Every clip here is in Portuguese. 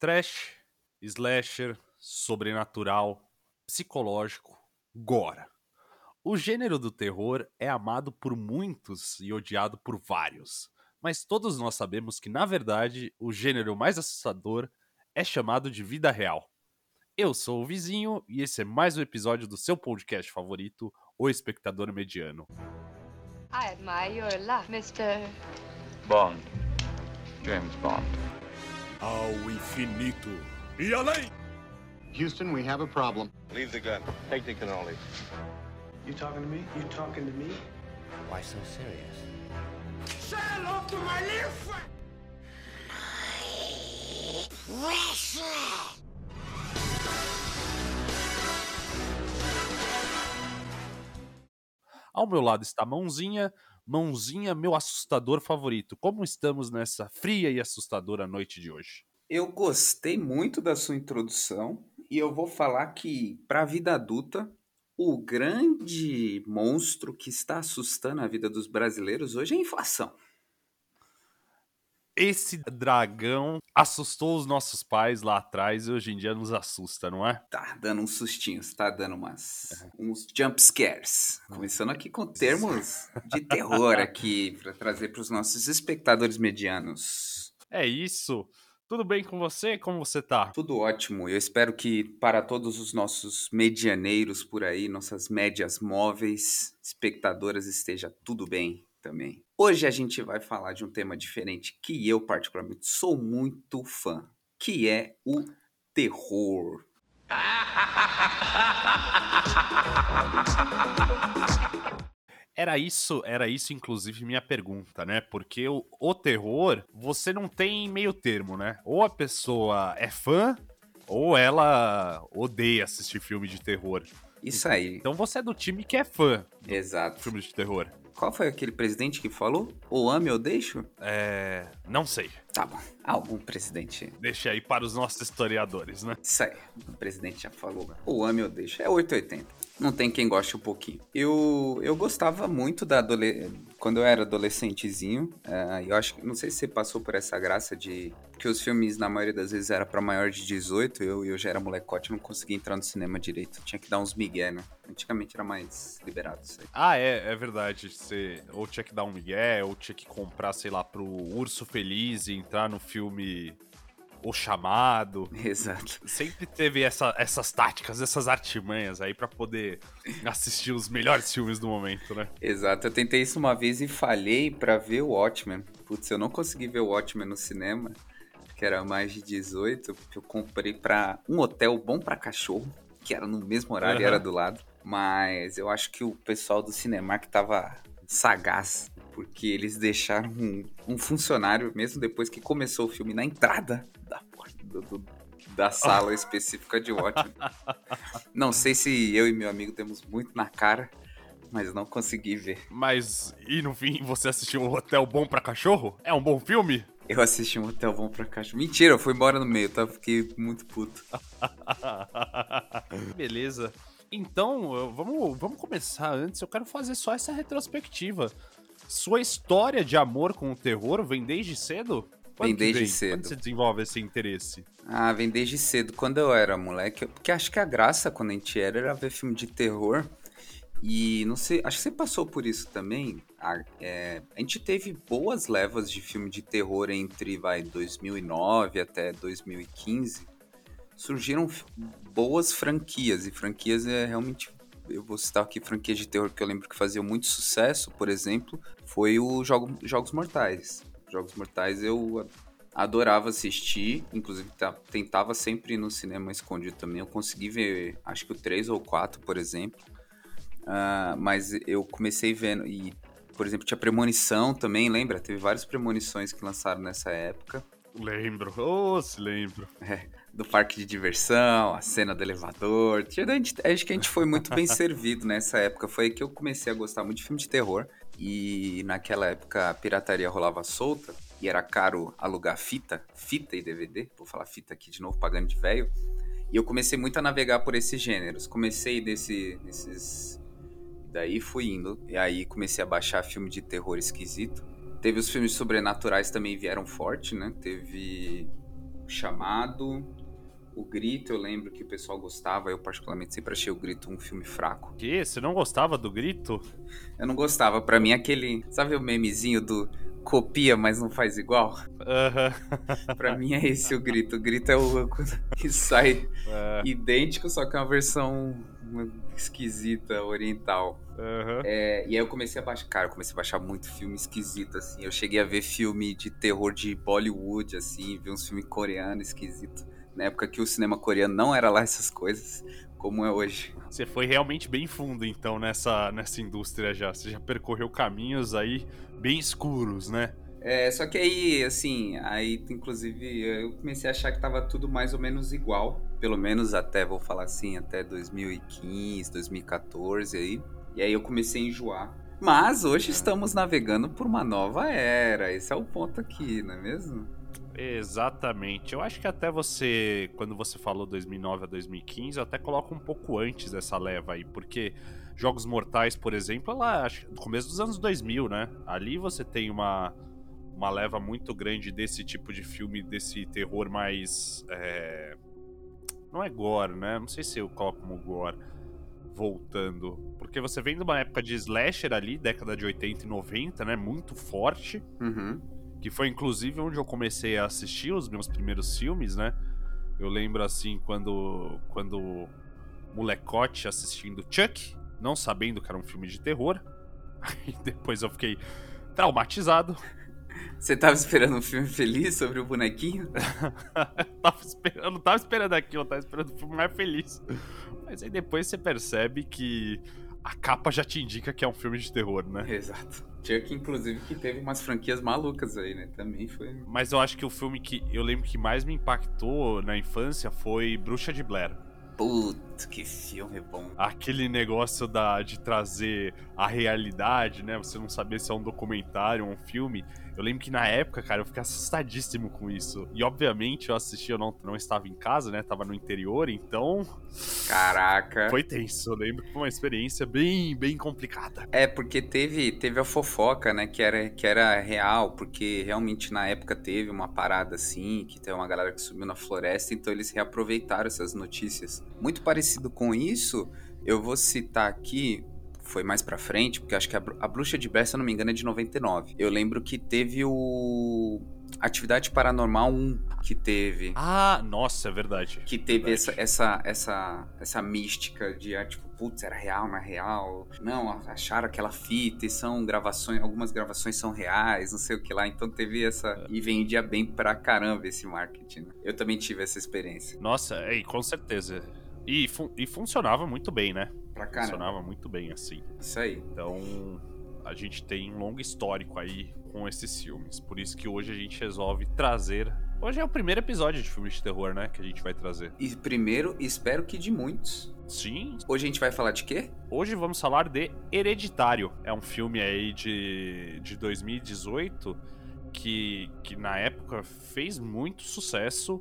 Trash, slasher, sobrenatural, psicológico, gore. O gênero do terror é amado por muitos e odiado por vários, mas todos nós sabemos que, na verdade, o gênero mais assustador é chamado de vida real. Eu sou o Vizinho e esse é mais um episódio do seu podcast favorito, O Espectador Mediano. I admire your luck, Mr. Bond. James Bond. Ao infinito e além! Houston, we have a problem. Leave the gun. Take the cannoli. You talking to me? You talking to me? Why so serious? Say hello to my little friend! Ao meu lado está Mãozinha. Mãozinha, meu assustador favorito. Como estamos nessa fria e assustadora noite de hoje? Eu gostei muito da sua introdução e eu vou falar que, para a vida adulta, o grande monstro que está assustando a vida dos brasileiros hoje é a inflação. Esse dragão assustou os nossos pais lá atrás e hoje em dia nos assusta, não é? Tá dando uns sustinhos, tá dando umas, uns jump scares. Começando aqui com termos de terror aqui para trazer para os nossos espectadores medianos. É isso. Tudo bem com você? Como você tá? Tudo ótimo. Eu espero que para todos os nossos medianeiros por aí, nossas médias móveis, espectadoras, esteja tudo bem também. Hoje a gente vai falar de um tema diferente que eu particularmente sou muito fã, que é o terror. Era isso, era isso, inclusive, minha pergunta, né? Porque o, o terror, você não tem meio termo, né? Ou a pessoa é fã, ou ela odeia assistir filme de terror. Isso aí. Então você é do time que é fã Exato. filme de terror. Qual foi aquele presidente que falou? Ou ame ou deixo? É. Não sei. Tá bom. Algum presidente. Deixa aí para os nossos historiadores, né? Isso aí. O presidente já falou. Ou ame ou deixo. É 880. Não tem quem goste um pouquinho. Eu, eu gostava muito da adole... quando eu era adolescentezinho. eh, eu acho que não sei se você passou por essa graça de que os filmes na maioria das vezes era para maior de 18. Eu eu já era molecote, não conseguia entrar no cinema direito. Tinha que dar uns migué, né? Antigamente era mais liberado isso aí. Ah, é, é verdade. Você ou tinha que dar um migué, ou tinha que comprar, sei lá, pro Urso Feliz e entrar no filme O Chamado. Exato. Sempre teve essa- essas táticas, essas artimanhas aí pra poder assistir os melhores filmes do momento, né? Exato, eu tentei isso uma vez e falhei pra ver o Watchmen. Putz, eu não consegui ver o Watchmen no cinema, que era mais de 18, porque eu comprei pra um hotel bom pra cachorro, que era no mesmo horário e Aham. era do lado. Mas eu acho que o pessoal do Cinemark tava sagaz, porque eles deixaram um, um funcionário, mesmo depois que começou o filme, na entrada da do- do- da sala específica de Watchmen. Não sei se eu e meu amigo temos muito na cara, mas não consegui ver. Mas, e no fim, você assistiu o Hotel Bom pra Cachorro? É um bom filme? Eu assisti um hotel bom pra caixa. Mentira, eu fui embora no meio, tá? Fiquei muito puto. Beleza. Então, vamos, vamos começar antes. Eu quero fazer só essa retrospectiva. Sua história de amor com o terror vem desde cedo? Quando Vem desde cedo. Quando você desenvolve esse interesse? Ah, vem desde cedo. Quando eu era moleque, porque acho que a graça quando a gente era era ver filme de terror. E não sei, acho que você passou por isso também. A, é, a gente teve boas levas de filme de terror entre, vai, 2009 até 2015. Surgiram boas franquias, e franquias é realmente. Eu vou citar aqui franquias de terror que eu lembro que faziam muito sucesso, por exemplo, foi o Jogo, Jogos Mortais. Jogos Mortais eu adorava assistir, inclusive tentava sempre ir no cinema escondido também. Eu consegui ver, acho que o 3 ou 4, por exemplo. Ah, mas eu comecei vendo, e, por exemplo, tinha Premonição também, lembra? Teve várias premonições que lançaram nessa época. Lembro. Oh, se lembro. Do parque de diversão, a cena do elevador. Acho que a gente foi muito bem servido nessa época. Foi aí que eu comecei a gostar muito de filme de terror. E naquela época a pirataria rolava solta e era caro alugar fita, fita e DVD. Vou falar fita aqui de novo, pagando de velho. E eu comecei muito a navegar por esses gêneros. Comecei desse, nesses. Daí fui indo. E aí comecei a baixar filme de terror esquisito. Teve os filmes sobrenaturais também vieram forte, né? Teve Chamado, O Grito, eu lembro que o pessoal gostava, eu particularmente sempre achei O Grito um filme fraco. Que? Você não gostava do grito? Eu não gostava, pra mim aquele, sabe o memezinho do copia, mas não faz igual? Aham. Pra mim é esse o Grito. O Grito é o que sai É, idêntico, só que é uma versão esquisita, oriental. aham. É, e aí eu comecei a baixar. Cara, eu comecei a baixar muito filme esquisito, assim. Eu cheguei a ver filme de terror de Bollywood, assim, vi uns filmes coreanos esquisitos. Na época que o cinema coreano não era lá essas coisas, como é hoje. Você foi realmente bem fundo, então, nessa, nessa indústria já. Você já percorreu caminhos aí bem escuros, né? É, só que aí, assim, aí inclusive eu comecei a achar que tava tudo mais ou menos igual. Pelo menos até, vou falar assim, até 2015, 2014 aí. E aí eu comecei a enjoar. Mas hoje estamos navegando por uma nova era. Esse é o ponto aqui, não é mesmo? Exatamente. Eu acho que até você, quando você falou 2009 a 2015, eu até coloco um pouco antes dessa leva aí, porque Jogos Mortais, por exemplo, lá acho no começo dos anos 2000, né? Ali você tem uma, uma leva muito grande desse tipo de filme, desse terror mais. é, Não é gore, né? Não sei se eu coloco como gore. Voltando. Porque você vem de uma época de slasher ali, década de 80 e 90, né? Muito forte Uhum. Que foi inclusive onde eu comecei a assistir os meus primeiros filmes, né? Eu lembro assim quando quando molecote assistindo Chuck, não sabendo que era um filme de terror. Aí depois eu fiquei traumatizado. Você tava esperando um filme feliz sobre o bonequinho? tava esperando, eu não tava esperando aquilo, eu tava esperando um filme mais feliz. Mas aí depois você percebe que a capa já te indica que é um filme de terror, né? Exato. Chuck, inclusive, que teve umas franquias malucas aí, né? Também foi. Mas eu acho que o filme que eu lembro que mais me impactou na infância foi Bruxa de Blair. Puta, que filme bom. aquele negócio da, de trazer a realidade, né? Você não saber se é um documentário ou um filme. Eu lembro que na época, cara, eu fiquei assustadíssimo com isso. E obviamente eu assisti, eu não, não estava em casa, né? Tava no interior, então Caraca. foi tenso. Eu lembro que foi uma experiência bem, bem complicada. É, porque teve, teve a fofoca, né, que era, que era real, porque realmente na época teve uma parada assim, que tem uma galera que subiu na floresta, então eles reaproveitaram essas notícias. Muito parecido com isso, eu vou citar aqui, foi mais pra frente, porque acho que a, a Bruxa de Blair, se eu não me engano, é de 99. Eu lembro que teve o Atividade Paranormal 1, que teve... Ah, nossa, é verdade. Que teve Verdade. essa, essa, essa, essa mística de, ah, tipo, putz, era real, não é real. Não, acharam aquela fita e são gravações, algumas gravações são reais, não sei o que lá. Então teve essa. E vendia bem pra caramba esse marketing. né? Eu também tive essa experiência. Nossa, é, com certeza. E, fun- e funcionava muito bem, né? Pra caramba. Funcionava muito bem, assim. Isso aí. Então, a gente tem um longo histórico aí com esses filmes. Por isso que hoje a gente resolve trazer. Hoje é o primeiro episódio de filmes de terror, né? Que a gente vai trazer. E primeiro, espero que de muitos. Sim. Hoje a gente vai falar de quê? Hoje vamos falar de Hereditário. É um filme aí de, de 2018 que, que na época fez muito sucesso.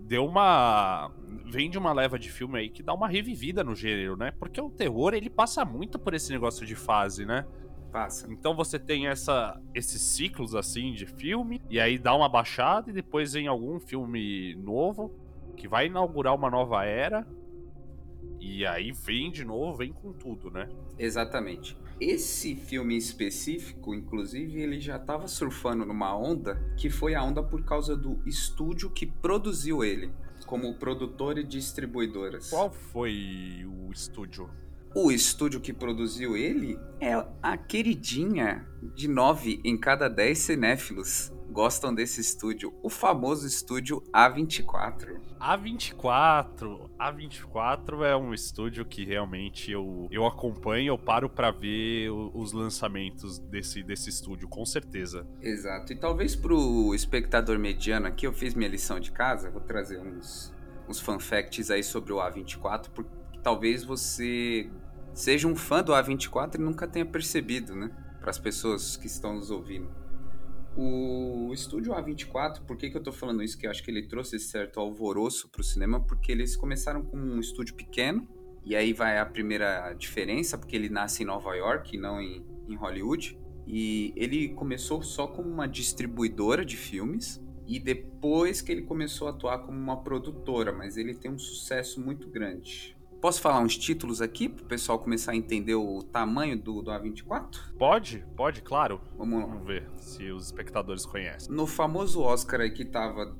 Deu uma. Vem de uma leva de filme aí que dá uma revivida no gênero, né? Porque o terror ele passa muito por esse negócio de fase, né? Passa. Então você tem essa, esses ciclos assim de filme, e aí dá uma baixada, e depois vem algum filme novo que vai inaugurar uma nova era. E aí vem de novo, vem com tudo, né? Exatamente. Esse filme em específico, inclusive, ele já estava surfando numa onda que foi a onda por causa do estúdio que produziu ele, como produtor e distribuidoras. Qual foi o estúdio? O estúdio que produziu ele é a queridinha de 9 em cada 10 cinéfilos gostam desse estúdio, o famoso estúdio A24. A24. A24 é um estúdio que realmente eu, eu acompanho, eu paro pra ver os lançamentos desse, desse estúdio, com certeza. Exato. E talvez pro espectador mediano aqui, eu fiz minha lição de casa, vou trazer uns, uns fun facts aí sobre o A24, porque talvez você seja um fã do A24 e nunca tenha percebido, né? Para as pessoas que estão nos ouvindo. O estúdio A24, por que, que eu tô falando isso? Que eu acho que ele trouxe certo alvoroço pro cinema, porque eles começaram com um estúdio pequeno, e aí vai a primeira diferença, porque ele nasce em Nova York e não em, em Hollywood. E ele começou só como uma distribuidora de filmes. e depois que ele começou a atuar como uma produtora, mas ele tem um sucesso muito grande. Posso falar uns títulos aqui para o pessoal começar a entender o tamanho do, do A24? Pode, pode, claro. Vamos lá. Vamos ver se os espectadores conhecem. No famoso Oscar aí que tava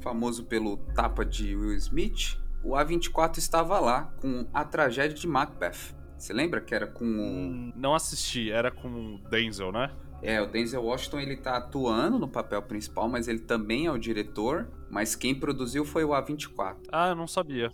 famoso pelo tapa de Will Smith, o A24 estava lá com a tragédia de Macbeth. Você lembra que era com o... Hum, Não assisti, era com o Denzel, né? É, o Denzel Washington ele tá atuando no papel principal, mas ele também é o diretor, mas quem produziu foi o A24. Ah, eu não sabia.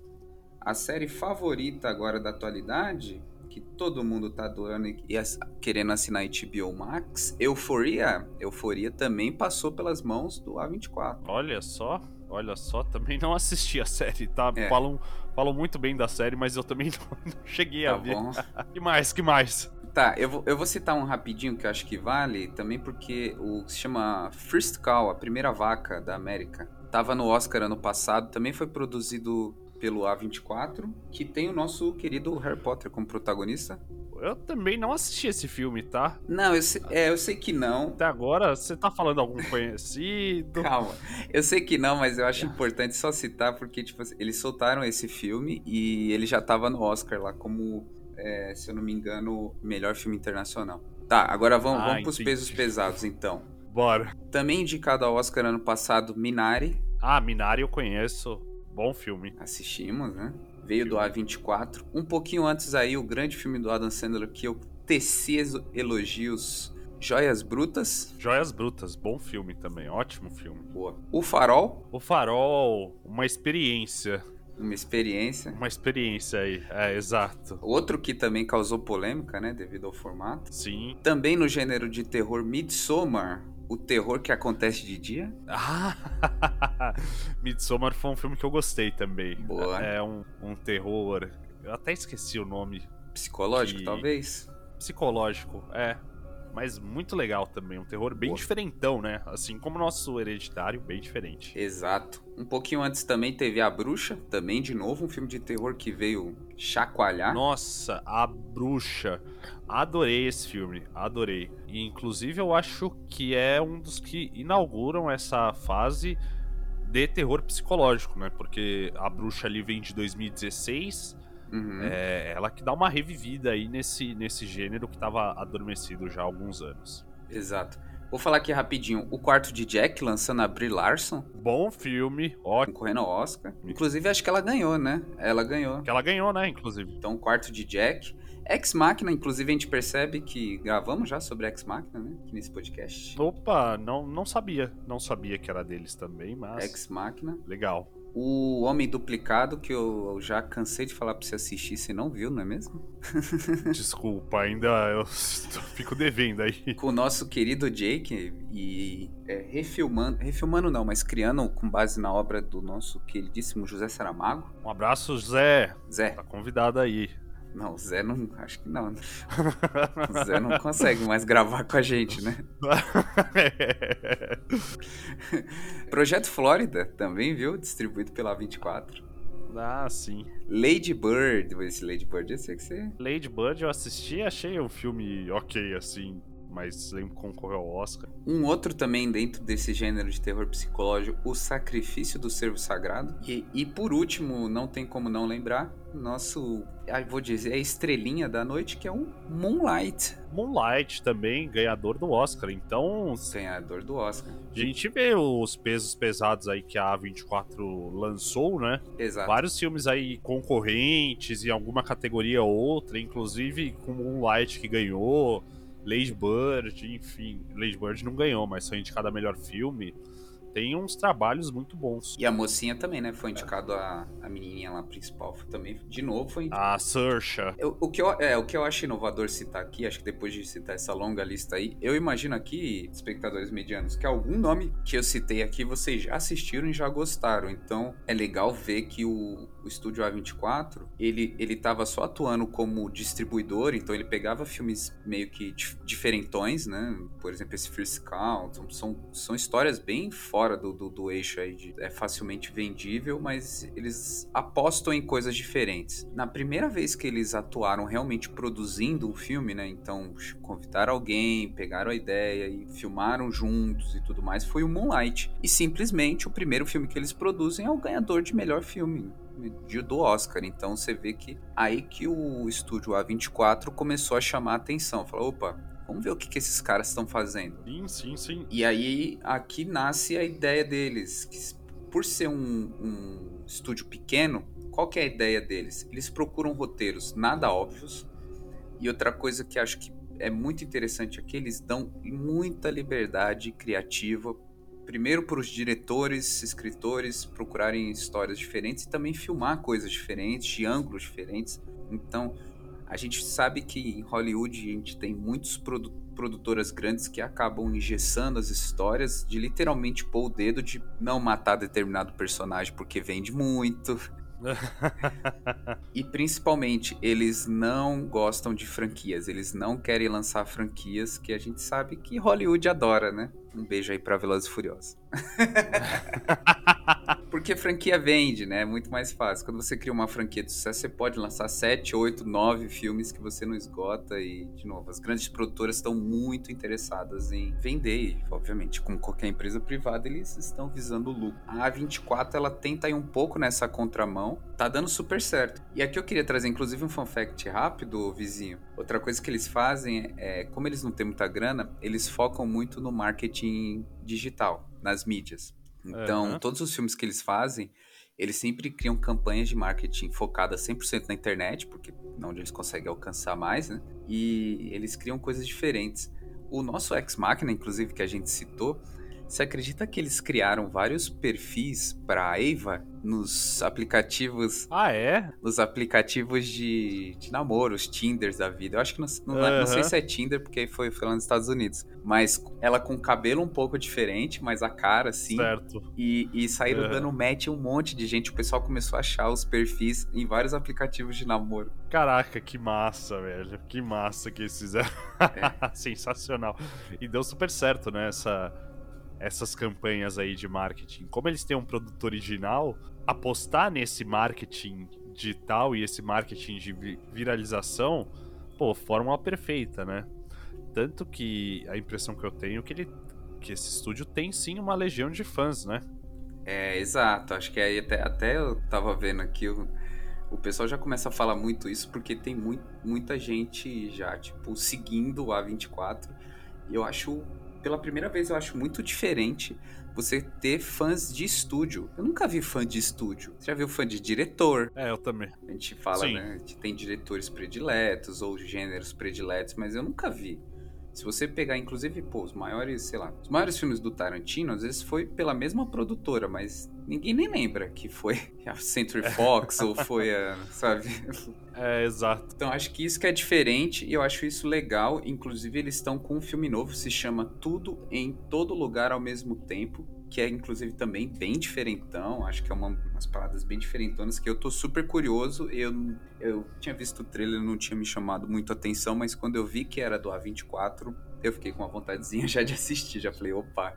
A série favorita agora da atualidade, que todo mundo tá adorando e ass- querendo assinar HBO Max, Euforia, Euforia também passou pelas mãos do A24. Olha só, olha só, também não assisti a série, tá? É. Falam, falam muito bem da série, mas eu também não, não cheguei a Tá ver. bom. Que mais, que mais? Tá, eu vou, eu vou citar um rapidinho que eu acho que vale, também porque o que se chama First Cow, a primeira vaca da América, tava no Oscar ano passado, também foi produzido pelo A24, que tem o nosso querido Harry Potter como protagonista. Eu também não assisti esse filme, tá? Não, eu sei, é, eu sei que não. Até agora, você tá falando algum conhecido? Calma, eu sei que não, mas eu acho importante só citar porque, tipo, assim, eles soltaram esse filme e ele já tava no Oscar lá como, é, se eu não me engano, melhor filme internacional. Tá, agora vamos, Ah, vamos pros entendi. pesos pesados, então. Bora. Também indicado ao Oscar ano passado, Minari. Ah, Minari eu conheço. Bom filme. Assistimos, né? Veio do A24. Um pouquinho antes aí, o grande filme do Adam Sandler que eu teci elogios. Joias Brutas. Joias Brutas, bom filme também, ótimo filme. Boa. O Farol, O Farol, uma experiência. uma experiência. Uma experiência aí, é, exato. Outro que também causou polêmica, né? Devido ao formato. Sim. Também no gênero de terror Midsommar. O terror que acontece de dia. Ah, Midsommar foi um filme que eu gostei também. Boa. É um, um terror. Eu até esqueci o nome. Psicológico, Que- talvez. Psicológico, é. Mas muito legal também. Um terror bem Boa. diferentão, né? Assim como o nosso hereditário, bem diferente. Exato. Um pouquinho antes também teve A Bruxa. Também, de novo, um filme de terror que veio chacoalhar. Nossa, A Bruxa. Adorei esse filme, adorei. E inclusive eu acho que é um dos que inauguram essa fase de terror psicológico, né? Porque A Bruxa ali vem de 2016. Uhum. É ela que dá uma revivida aí nesse, nesse gênero que tava adormecido já há alguns anos. Exato. Vou falar aqui rapidinho. O quarto de Jack, lançando a Brie Larson, Bom filme, ótimo. concorrendo ao Oscar. Inclusive, acho que ela ganhou, né? Ela ganhou. Que ela ganhou, né? Inclusive. Então, o quarto de Jack. Ex Machina, inclusive, a gente percebe que gravamos já sobre Ex Machina, né? Aqui nesse podcast. Opa, não, não sabia. Não sabia que era deles também, mas. Ex Machina. Legal. O Homem Duplicado, que eu já cansei de falar pra você assistir, você não viu, não é mesmo? Desculpa, ainda eu fico devendo aí. Com o nosso querido Jake e é, refilmando, refilmando não, mas criando com base na obra do nosso queridíssimo José Saramago. Um abraço, Zé. Zé, Tá convidado aí. Não, o Zé não, acho que não. né? O Zé não consegue mais gravar com a gente, né? Projeto Flórida também, viu? Distribuído pela 24. ah, sim. Lady Bird, esse Lady Bird, eu sei que você. Lady Bird eu assisti, achei um filme ok, assim, mas lembro concorreu ao Oscar. Um outro também dentro desse gênero de terror psicológico, O Sacrifício do Servo Sagrado. E, e por último, não tem como não lembrar, nosso, ah, vou dizer, a estrelinha da noite, que é o Moonlight, Moonlight também, ganhador do Oscar. Então, ganhador do Oscar. a gente vê os pesos pesados aí que a A24 lançou, né? Exato. Vários filmes aí concorrentes em alguma categoria ou outra, inclusive com Moonlight que ganhou, Lady Bird, enfim. Lady Bird não ganhou, mas foi indicado a melhor filme. Tem uns trabalhos muito bons. E a mocinha também, né? Foi indicado a, a menininha lá principal. Foi também, de novo, foi A Saoirse. Eu- o, que eu, é, o que eu acho inovador citar aqui, acho que depois de citar essa longa lista aí, eu imagino aqui, espectadores medianos, que algum nome que eu citei aqui vocês já assistiram e já gostaram. Então é legal ver que o, o estúdio A24, ele, ele tava só atuando como distribuidor, então ele pegava filmes meio que dif diferentões, né? Por exemplo, esse First Count, são, são histórias bem fora do, do, do eixo aí, de, é facilmente vendível, mas eles apostam em coisas diferentes. Na primeira vez que eles atuaram realmente produzindo um filme, né? Então, convidaram alguém, pegaram a ideia e filmaram juntos e tudo mais, foi o Moonlight. E simplesmente o primeiro filme que eles produzem é o ganhador de melhor filme do Oscar. Então você vê que aí que o estúdio A24 começou a chamar a atenção. Falou, opa, vamos ver o que, que esses caras estão fazendo. Sim, sim, sim. E aí aqui nasce a ideia deles, que por ser um, um estúdio pequeno, qual que é a ideia deles? Eles procuram roteiros nada óbvios. E outra coisa que acho que é muito interessante aqui, eles dão muita liberdade criativa primeiro para os diretores, escritores procurarem histórias diferentes e também filmar coisas diferentes, de ângulos diferentes. Então, a gente sabe que em Hollywood a gente tem muitos produ produtoras grandes que acabam engessando as histórias de literalmente pôr o dedo de não matar determinado personagem porque vende muito, e principalmente, eles não gostam de franquias, eles não querem lançar franquias que a gente sabe que Hollywood adora, né? Um beijo aí pra Velozes e Furiosos. Porque franquia vende, né? É muito mais fácil. Quando você cria uma franquia de sucesso, você pode lançar 7, 8, 9 filmes que você não esgota. E, de novo, as grandes produtoras estão muito interessadas em vender. E, obviamente, como qualquer empresa privada, eles estão visando o lucro. A A24, ela tenta ir um pouco nessa contramão. Tá dando super certo. E aqui eu queria trazer, inclusive, um fun fact rápido, vizinho. Outra coisa que eles fazem é, como eles não têm muita grana, eles focam muito no marketing digital, nas mídias. Então, uhum. todos os filmes que eles fazem, eles sempre criam campanhas de marketing focadas 100% na internet, porque é onde eles conseguem alcançar mais, né? E eles criam coisas diferentes. O nosso Ex Machina, inclusive, que a gente citou, você acredita que eles criaram vários perfis para Eva nos aplicativos. Ah, é? Nos aplicativos de, de namoro, os Tinders da vida. Eu acho que não, não, uhum. não, sei se é Tinder, porque foi, foi lá nos Estados Unidos. Mas ela com cabelo um pouco diferente, mas a cara assim. Certo. E, e saíram uhum. dando match um monte de gente. O pessoal começou a achar os perfis em vários aplicativos de namoro. Caraca, que massa, velho. Que massa que eles fizeram. É. Sensacional. E deu super certo, né? Essa essas campanhas aí de marketing. Como eles têm um produto original, apostar nesse marketing digital e esse marketing de viralização, pô, fórmula perfeita, né? Tanto que a impressão que eu tenho é que ele que esse estúdio tem sim uma legião de fãs, né? É, exato. Acho que aí até, até eu tava vendo aqui, o, o pessoal já começa a falar muito isso porque tem muito, muita gente já, tipo, seguindo o A24. E eu acho pela primeira vez eu acho muito diferente você ter fãs de estúdio. Eu nunca vi fã de estúdio. Você já viu fã de diretor? É, eu também. A gente fala, Sim. né? Que tem diretores prediletos ou gêneros prediletos, mas eu nunca vi. Se você pegar, inclusive, pô, os maiores, sei lá, os maiores filmes do Tarantino, às vezes foi pela mesma produtora, mas ninguém nem lembra que foi a Century Fox ou foi a, sabe? É, exato. Então acho que isso que é diferente e eu acho isso legal. Inclusive, eles estão com um filme novo, se chama Tudo em Todo Lugar ao Mesmo Tempo que é inclusive também bem diferentão, acho que é uma, umas paradas bem diferentonas que eu tô super curioso. Eu, eu tinha visto o trailer, não tinha me chamado muito atenção, mas quando eu vi que era do A24, eu fiquei com uma vontadezinha já de assistir, já falei, opa.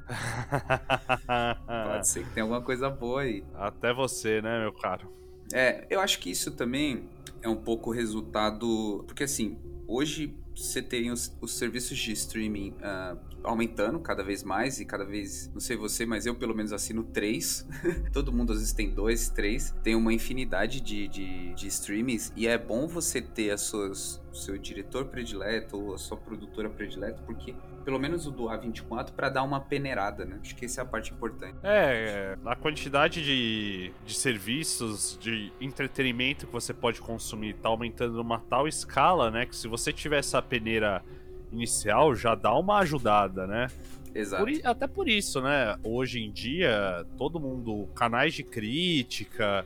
pode ser que tenha alguma coisa boa aí. Até você, né, meu caro? É, eu acho que isso também é um pouco resultado, porque assim, hoje você tem os, os serviços de streaming uh, aumentando cada vez mais e cada vez, não sei você, mas eu pelo menos assino três. Todo mundo às vezes tem dois, três. Tem uma infinidade de, de, de streamings e é bom você ter as suas, seu diretor predileto ou a sua produtora predileta, porque pelo menos o do A24 para dar uma peneirada, né? Acho que essa é a parte importante. É, a quantidade de, de serviços, de entretenimento que você pode consumir tá aumentando numa tal escala, né? Que se você tiver essa peneira inicial já dá uma ajudada, né? Exato. Por, até por isso, né? Hoje em dia, todo mundo, canais de crítica,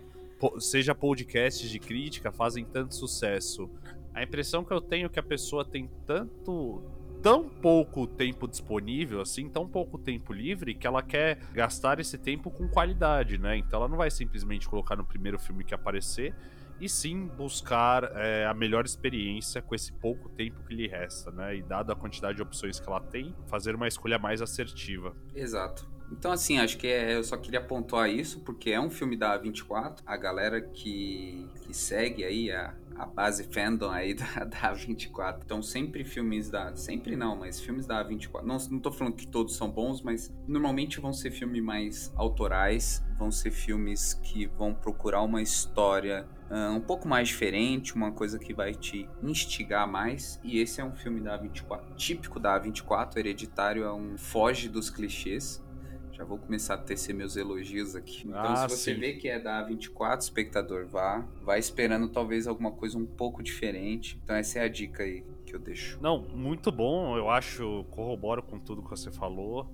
seja podcasts de crítica, fazem tanto sucesso. A impressão que eu tenho é que a pessoa tem tanto tão pouco tempo disponível, assim, tão pouco tempo livre, que ela quer gastar esse tempo com qualidade, né? Então ela não vai simplesmente colocar no primeiro filme que aparecer, e sim buscar é, a melhor experiência com esse pouco tempo que lhe resta, né? E dado a quantidade de opções que ela tem, fazer uma escolha mais assertiva. Exato. Então, assim, acho que é, eu só queria pontuar isso, porque é um filme da 24. A galera que, que segue aí a, a base fandom aí da, da 24. Então, sempre filmes da. Sempre não, mas filmes da 24. Não, não tô falando que todos são bons, mas normalmente vão ser filmes mais autorais, vão ser filmes que vão procurar uma história uh, um pouco mais diferente, uma coisa que vai te instigar mais. E esse é um filme da 24, típico da 24, hereditário, é um foge dos clichês. Já vou começar a tecer meus elogios aqui. Então, Ah, se você sim. vê que é da 24, espectador, vá. Vai esperando talvez alguma coisa um pouco diferente. Então, essa é a dica aí que eu deixo. Não, muito bom, eu acho, corroboro com tudo que você falou.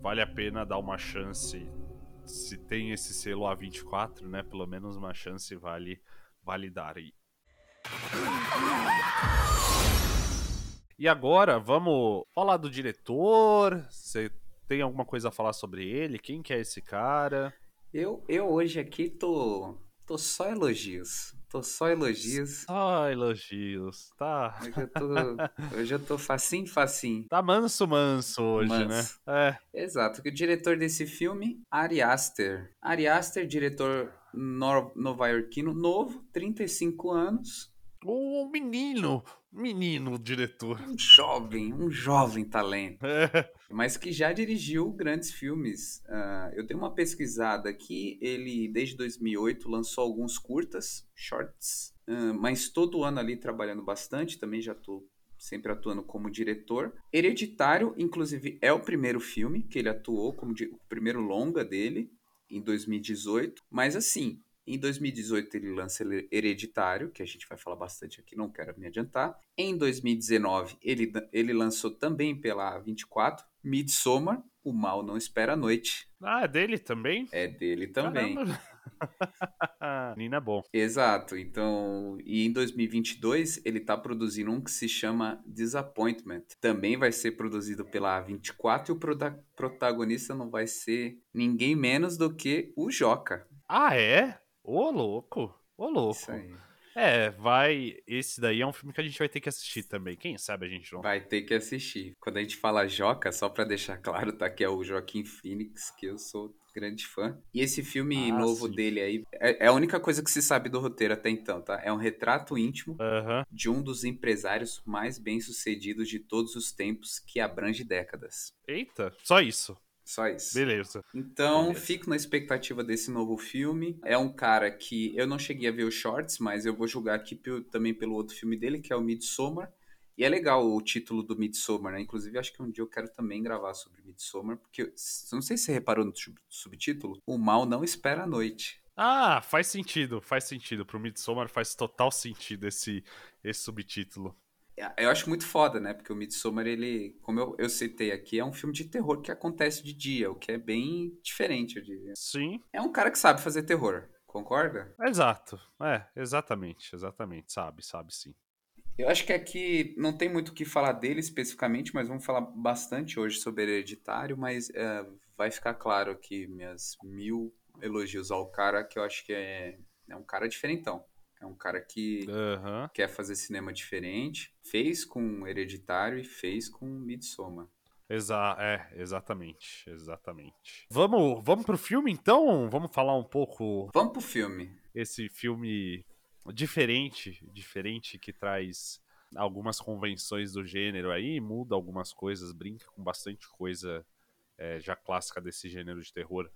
Vale a pena dar uma chance. Se tem esse selo A24, né? Pelo menos uma chance vale, vale dar aí. E agora, vamos falar do diretor. Você tem alguma coisa a falar sobre ele? Quem que é esse cara? Eu, eu hoje aqui tô, tô só elogios. Tô só elogios. Ah, elogios. Tá, Hoje eu tô, hoje eu tô facinho, facinho. tá manso, manso hoje, Manso. né? É. Exato, que o diretor desse filme, Ari Aster. Ari Aster, diretor nor- nova-iorquino, novo, 35 anos, Um menino, menino diretor. um jovem, um jovem talento, É. mas que já dirigiu grandes filmes. Ah, eu dei uma pesquisada aqui, ele desde 2008 lançou alguns curtas, shorts, ah, mas todo ano ali trabalhando bastante, também já tô sempre atuando como diretor. Hereditário, inclusive, é o primeiro filme que ele atuou, como o primeiro longa dele, em 2018. Mas assim, em 2018 ele lança Her- Hereditário, que a gente vai falar bastante aqui, não quero me adiantar. Em 2019 ele, ele lançou também pela 24, Midsommar, O Mal Não Espera a Noite. Ah, é dele também? É dele também. Menino é bom. Exato, então, e em 2022 ele tá produzindo um que se chama Disappointment. Também vai ser produzido pela A24 e o prota- protagonista não vai ser ninguém menos do que o Joca. Ah, é? Ô, louco. Ô, louco. Isso aí. É, vai. Esse daí é um filme que a gente vai ter que assistir também. Quem sabe a gente não. Vai ter que assistir. Quando a gente fala Joca, só pra deixar claro, tá que é o Joaquim Phoenix, que eu sou grande fã. E esse filme Ah, novo sim. dele aí é, é a única coisa que se sabe do roteiro até então, tá? É um retrato íntimo Aham. de um dos empresários mais bem-sucedidos de todos os tempos, que abrange décadas. Eita, só isso. Só isso. Beleza. Então, Beleza. fico na expectativa desse novo filme. É um cara que eu não cheguei a ver os shorts, mas eu vou julgar aqui também pelo outro filme dele, que é o Midsommar. E é legal o título do Midsommar, né? Inclusive, acho que um dia eu quero também gravar sobre Midsommar, porque não sei se você reparou no sub- subtítulo, o mal não espera a noite. Ah, faz sentido, faz sentido. Pro Midsommar faz total sentido esse, esse subtítulo. Eu acho muito foda, né? Porque o Midsommar, ele, como eu, eu citei aqui, é um filme de terror que acontece de dia, o que é bem diferente, eu diria. Sim, É um cara que sabe fazer terror, concorda? exato. É, exatamente, exatamente. Sabe, sabe sim. Eu acho que aqui não tem muito o que falar dele especificamente, mas vamos falar bastante hoje sobre Hereditário, mas é, vai ficar claro aqui minhas mil elogios ao cara, que eu acho que é, é um cara diferentão. É um cara que Aham. quer fazer cinema diferente, fez com Hereditário e fez com Midsommar. Exa é, exatamente, exatamente. Vamos, vamos pro filme então? Vamos falar um pouco Vamos pro filme. esse filme diferente, diferente que traz algumas convenções do gênero aí, muda algumas coisas, brinca com bastante coisa é, já clássica desse gênero de terror.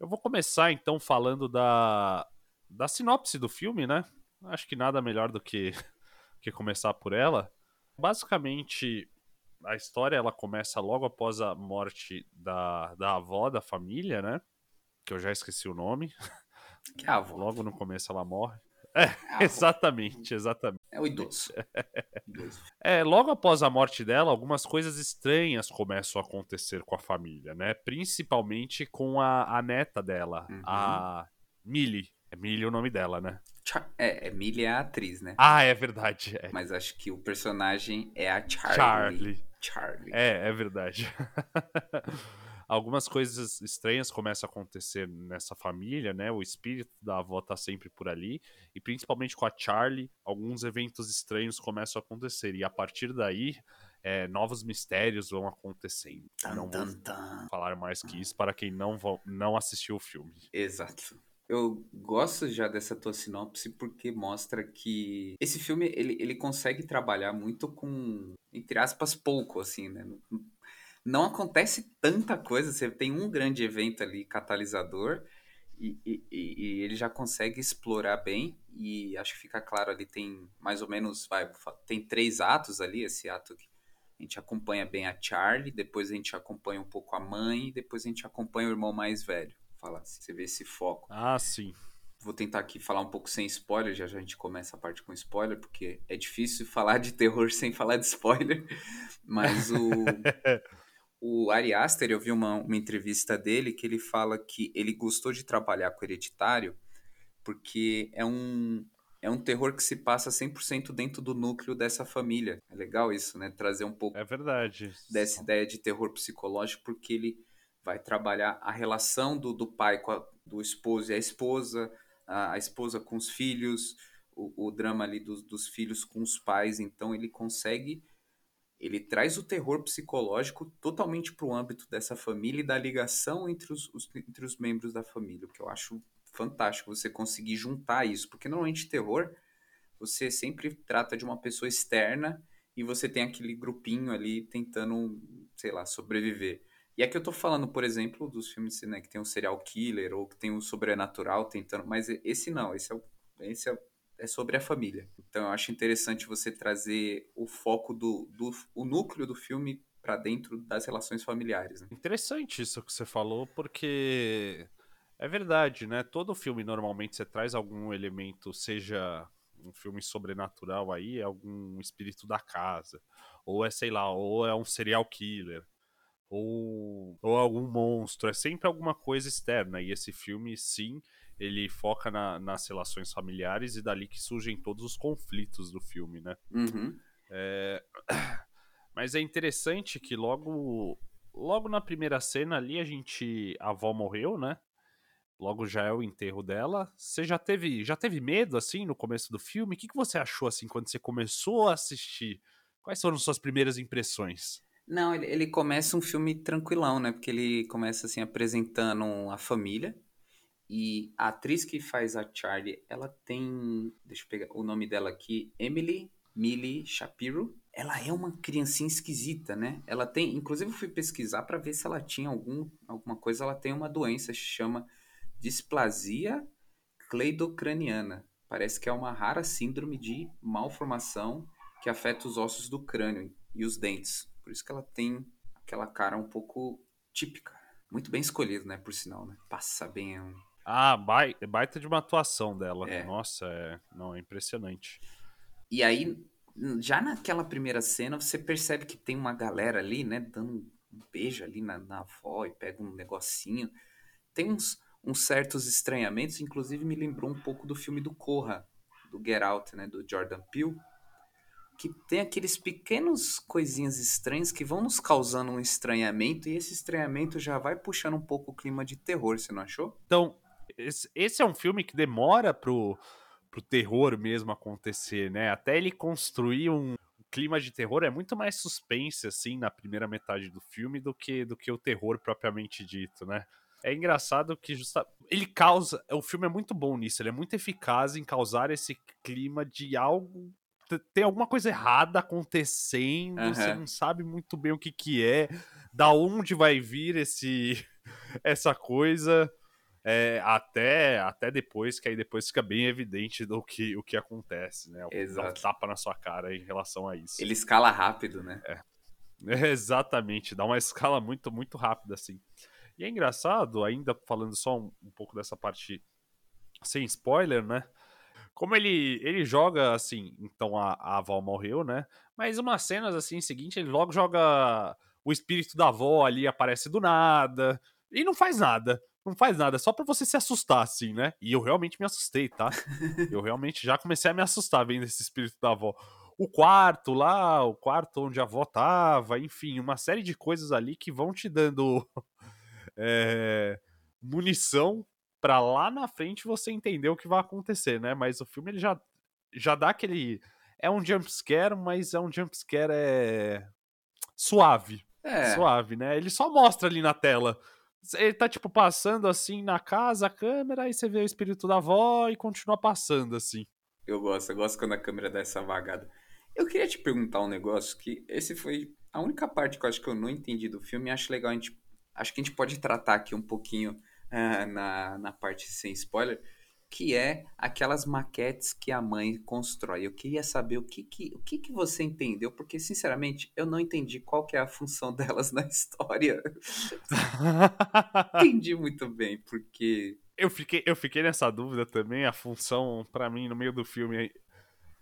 Eu vou começar então falando da, da sinopse do filme, né? Acho que nada melhor do que, que começar por ela. Basicamente, a história ela começa logo após a morte da, da avó da família, né? Que eu já esqueci o nome. Que avó. Logo no começo ela morre. É. Exatamente, exatamente. É o idoso. Idoso. É, logo após a morte dela, algumas coisas estranhas começam a acontecer com a família, né? Principalmente com a, a neta dela, Uhum. a Millie. É Millie o nome dela, né? Char- É, Emily é a atriz, né? Ah, é verdade. É Mas acho que o personagem é a Charlie. Charlie. Charlie. É, é verdade. Algumas coisas estranhas começam a acontecer nessa família, né? O espírito da avó tá sempre por ali. E principalmente com a Charlie, alguns eventos estranhos começam a acontecer. E a partir daí, é, novos mistérios vão acontecendo. Não vou falar mais que isso para quem não, não assistiu o filme. Exato. Eu gosto já dessa tua sinopse porque mostra que esse filme ele, ele consegue trabalhar muito com, entre aspas, pouco, assim, né? Não- acontece tanta coisa, você tem um grande evento ali catalisador e, e- e- ele já consegue explorar bem e acho que fica claro ali tem mais ou menos, vai, tem três atos ali, esse ato que a gente acompanha bem a Charlie, depois a gente acompanha um pouco a mãe depois a gente acompanha o irmão mais velho. Fala, assim, você vê esse foco. Ah, sim. Vou tentar aqui falar um pouco sem spoiler, já já a gente começa a parte com spoiler, porque é difícil falar de terror sem falar de spoiler. Mas o, o Ari Aster, eu vi uma, uma entrevista dele que ele fala que ele gostou de trabalhar com Hereditário porque é um, é um terror que se passa 100% dentro do núcleo dessa família. É legal isso, né? Trazer um pouco É verdade. dessa ideia de terror psicológico, porque ele vai trabalhar a relação do, do pai com a, do esposo e a esposa, a, a esposa com os filhos, o, o drama ali dos, dos filhos com os pais. Então ele consegue, ele traz o terror psicológico totalmente para o âmbito dessa família e da ligação entre os, os- entre os membros da família, o que eu acho fantástico você conseguir juntar isso, porque normalmente terror você sempre trata de uma pessoa externa e você tem aquele grupinho ali tentando, sei lá, sobreviver. E aqui eu tô falando, por exemplo, dos filmes né, que tem um serial killer ou que tem um sobrenatural tentando, mas esse não, esse é, esse é, é sobre a família. Então eu acho interessante você trazer o foco do, do o núcleo do filme para dentro das relações familiares. Né? Interessante isso que você falou, porque é verdade, né? Todo filme normalmente você traz algum elemento, seja um filme sobrenatural aí, é algum espírito da casa, ou é, sei lá, ou é um serial killer, ou, ou algum monstro, é sempre alguma coisa externa. E esse filme, sim, ele foca na- nas relações familiares e dali que surgem todos os conflitos do filme, né? Uhum. É, Mas é interessante que logo, logo na primeira cena ali a gente, a avó morreu, né? Logo já é o enterro dela. Você já teve, já teve medo assim no começo do filme? O que, que você achou assim quando você começou a assistir? Quais foram suas primeiras impressões? Não, ele, ele começa um filme tranquilão, né? Porque ele começa assim apresentando a família. E a atriz que faz a Charlie, ela tem. Deixa eu pegar o nome dela aqui. Emily Millie Shapiro. Ela é uma criancinha esquisita, né? Ela tem. Inclusive, eu fui pesquisar para ver se ela tinha algum, alguma coisa. Ela tem uma doença que chama displasia cleidocraniana. Parece que é uma rara síndrome de malformação que afeta os ossos do crânio e os dentes. Por isso que ela tem aquela cara um pouco típica. Muito bem escolhido, né? Por sinal, né? Passa bem. Ah, bai- baita de uma atuação dela. É. Nossa, é, não, é impressionante. E aí, já naquela primeira cena, você percebe que tem uma galera ali, né? Dando um beijo ali na, na avó e pega um negocinho. Tem uns, uns certos estranhamentos, inclusive me lembrou um pouco do filme do Corra, do Get Out, né? Do Jordan Peele. Que tem aqueles pequenos coisinhas estranhas que vão nos causando um estranhamento, e esse estranhamento já vai puxando um pouco o clima de terror, você não achou? Então, esse, é um filme que demora pro, pro terror mesmo acontecer, né? Até ele construir um clima de terror é muito mais suspense, assim, na primeira metade do filme do que, do que o terror propriamente dito, né? É engraçado que justa... ele causa. O filme é muito bom nisso, ele é muito eficaz em causar esse clima de algo. Tem alguma coisa errada acontecendo, você Aham. não sabe muito bem o que, que é, da onde vai vir esse essa coisa. É, até, até depois, que aí depois fica bem evidente do que, o que acontece, né? Dá um Exato. tapa na sua cara em relação a isso. Ele escala rápido, né? Exatamente, dá uma escala muito, muito rápida, assim. E é engraçado, ainda falando só um, um pouco dessa parte sem spoiler, né? Como ele, ele joga assim, então a, a avó morreu, né? Mas umas cenas assim, seguinte, ele logo joga o espírito da avó ali, aparece do nada, e não faz nada. Não faz nada, só pra você se assustar, assim, né? E eu realmente me assustei, tá? Eu realmente já comecei a me assustar vendo esse espírito da avó. o quarto lá, o quarto onde a avó tava, enfim, uma série de coisas ali que vão te dando é, munição para lá na frente você entender o que vai acontecer, né? Mas o filme ele já, já dá aquele. É um jumpscare, mas é um jumpscare é... suave. É. Suave, né? Ele só mostra ali na tela. Ele tá, tipo, passando assim na casa, a câmera, aí você vê o espírito da avó e continua passando, assim. Eu gosto, eu gosto quando a câmera dá essa vagada. Eu queria te perguntar um negócio que esse foi a única parte que eu acho que eu não entendi do filme e acho legal a gente. Acho que a gente pode tratar aqui um pouquinho na, na parte sem spoiler, que é aquelas maquetes que a mãe constrói. Eu queria saber o que, que, o que, que você entendeu, porque, sinceramente, eu não entendi qual que é a função delas na história. entendi muito bem, porque... Eu fiquei, eu fiquei nessa dúvida também, a função, para mim, no meio do filme,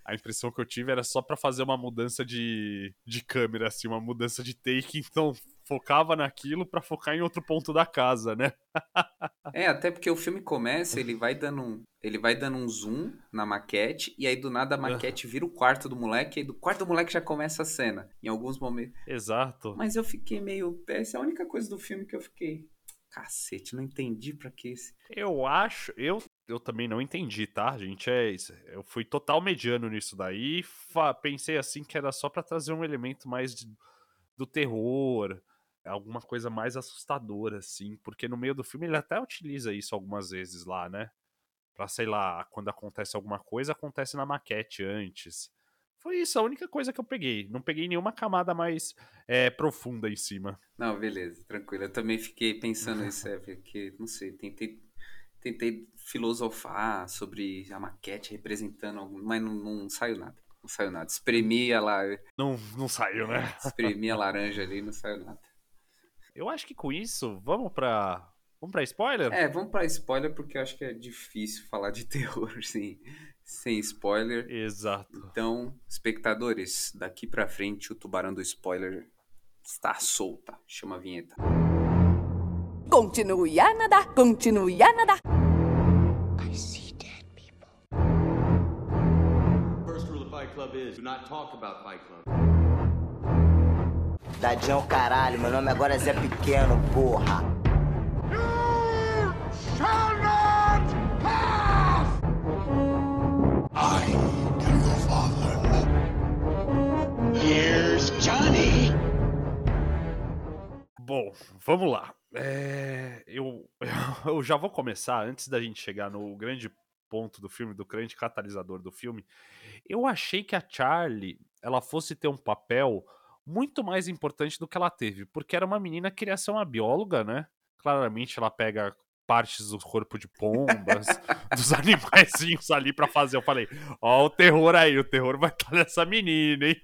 a impressão que eu tive era só para fazer uma mudança de, de câmera, assim, uma mudança de take, então focava naquilo para focar em outro ponto da casa, né? é, até porque o filme começa, ele vai dando um, ele vai dando um zoom na maquete e aí do nada a maquete vira o quarto do moleque e do quarto do moleque já começa a cena em alguns momentos. Exato. Mas eu fiquei meio, essa é a única coisa do filme que eu fiquei Cacete, não entendi para que esse. Eu acho, eu eu também não entendi, tá, gente? É isso. Eu fui total mediano nisso daí. Pensei assim que era só para trazer um elemento mais de, do terror, alguma coisa mais assustadora, assim, porque no meio do filme ele até utiliza isso algumas vezes lá, né? Pra, sei lá, quando acontece alguma coisa, acontece na maquete antes. Foi isso, a única coisa que eu peguei. Não peguei nenhuma camada mais é, profunda em cima. Não, beleza, tranquilo. Eu também fiquei pensando nisso, é, porque, não sei, tentei, tentei filosofar sobre a maquete representando algum, mas não, não saiu nada. Não saiu nada. Espremi a lá. Não, não saiu, né? Espremi a laranja ali, não saiu nada. Eu acho que com isso, vamos pra. Vamos pra spoiler? É, vamos pra spoiler porque eu acho que é difícil falar de terror sem, sem spoiler. Exato. Então, espectadores, daqui pra frente o tubarão do spoiler está solta. Chama a vinheta. Continue a nadar, continue a nadar. I see dead people. First rule of Fight Club is do not talk about Fight Club. Dadinho caralho, meu nome agora é Zé Pequeno, porra. Bom, vamos lá. É, eu, eu já vou começar, antes da gente chegar no grande ponto do filme, do grande catalisador do filme. Eu achei que a Charlie ela fosse ter um papel muito mais importante do que ela teve, porque era uma menina que queria ser uma bióloga, né? Claramente ela pega partes do corpo de pombas, dos animaizinhos ali para fazer. Eu falei, ó, o terror aí, o terror vai estar nessa menina, hein?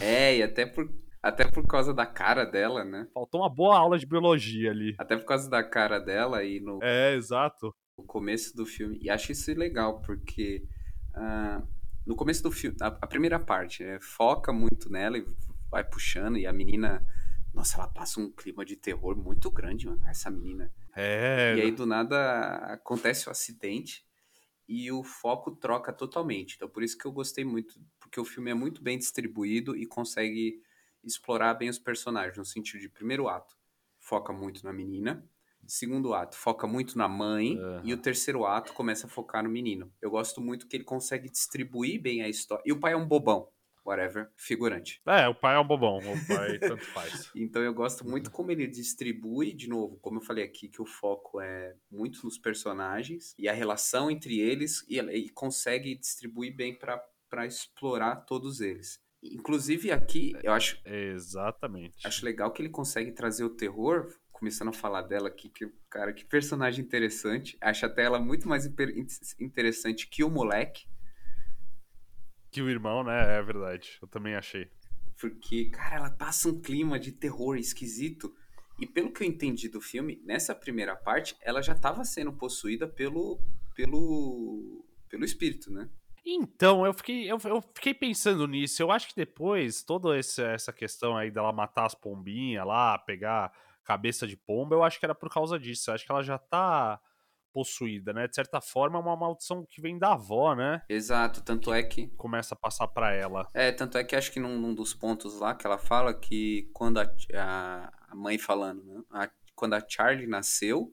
É, e até por, até por causa da cara dela, né? Faltou uma boa aula de biologia ali. Até por causa da cara dela e no. É, exato. No começo do filme. E acho isso legal, porque. Uh, no começo do filme, a, a primeira parte, né, foca muito nela e vai puxando e a menina. Nossa, ela passa um clima de terror muito grande, mano. Essa menina. É. E aí do nada acontece o um acidente e o foco troca totalmente. Então por isso que eu gostei muito, porque o filme é muito bem distribuído e consegue explorar bem os personagens no sentido de primeiro ato foca muito na menina, segundo ato foca muito na mãe uhum. e o terceiro ato começa a focar no menino. Eu gosto muito que ele consegue distribuir bem a história. E o pai é um bobão whatever, figurante. É, o pai é um bobão, o pai tanto faz. então eu gosto muito como ele distribui, de novo, como eu falei aqui, que o foco é muito nos personagens e a relação entre eles, e, e consegue distribuir bem para explorar todos eles. Inclusive aqui, eu acho. Exatamente. Acho legal que ele consegue trazer o terror, começando a falar dela aqui, que, cara, que personagem interessante. Acho até ela muito mais interessante que o moleque que o irmão, né? É verdade. Eu também achei. Porque, cara, ela passa um clima de terror esquisito. E pelo que eu entendi do filme, nessa primeira parte, ela já estava sendo possuída pelo, pelo, pelo espírito, né? Então, eu fiquei, eu, eu, fiquei pensando nisso. Eu acho que depois, toda essa questão aí dela matar as pombinhas lá, pegar cabeça de pomba, eu acho que era por causa disso. Eu acho que ela já tá possuída, né? De certa forma, é uma maldição que vem da avó, né? Exato, tanto é que. Começa a passar pra ela. É, tanto é que acho que num, num dos pontos lá que ela fala que quando a, a, a mãe falando, né? A- quando a Charlie nasceu,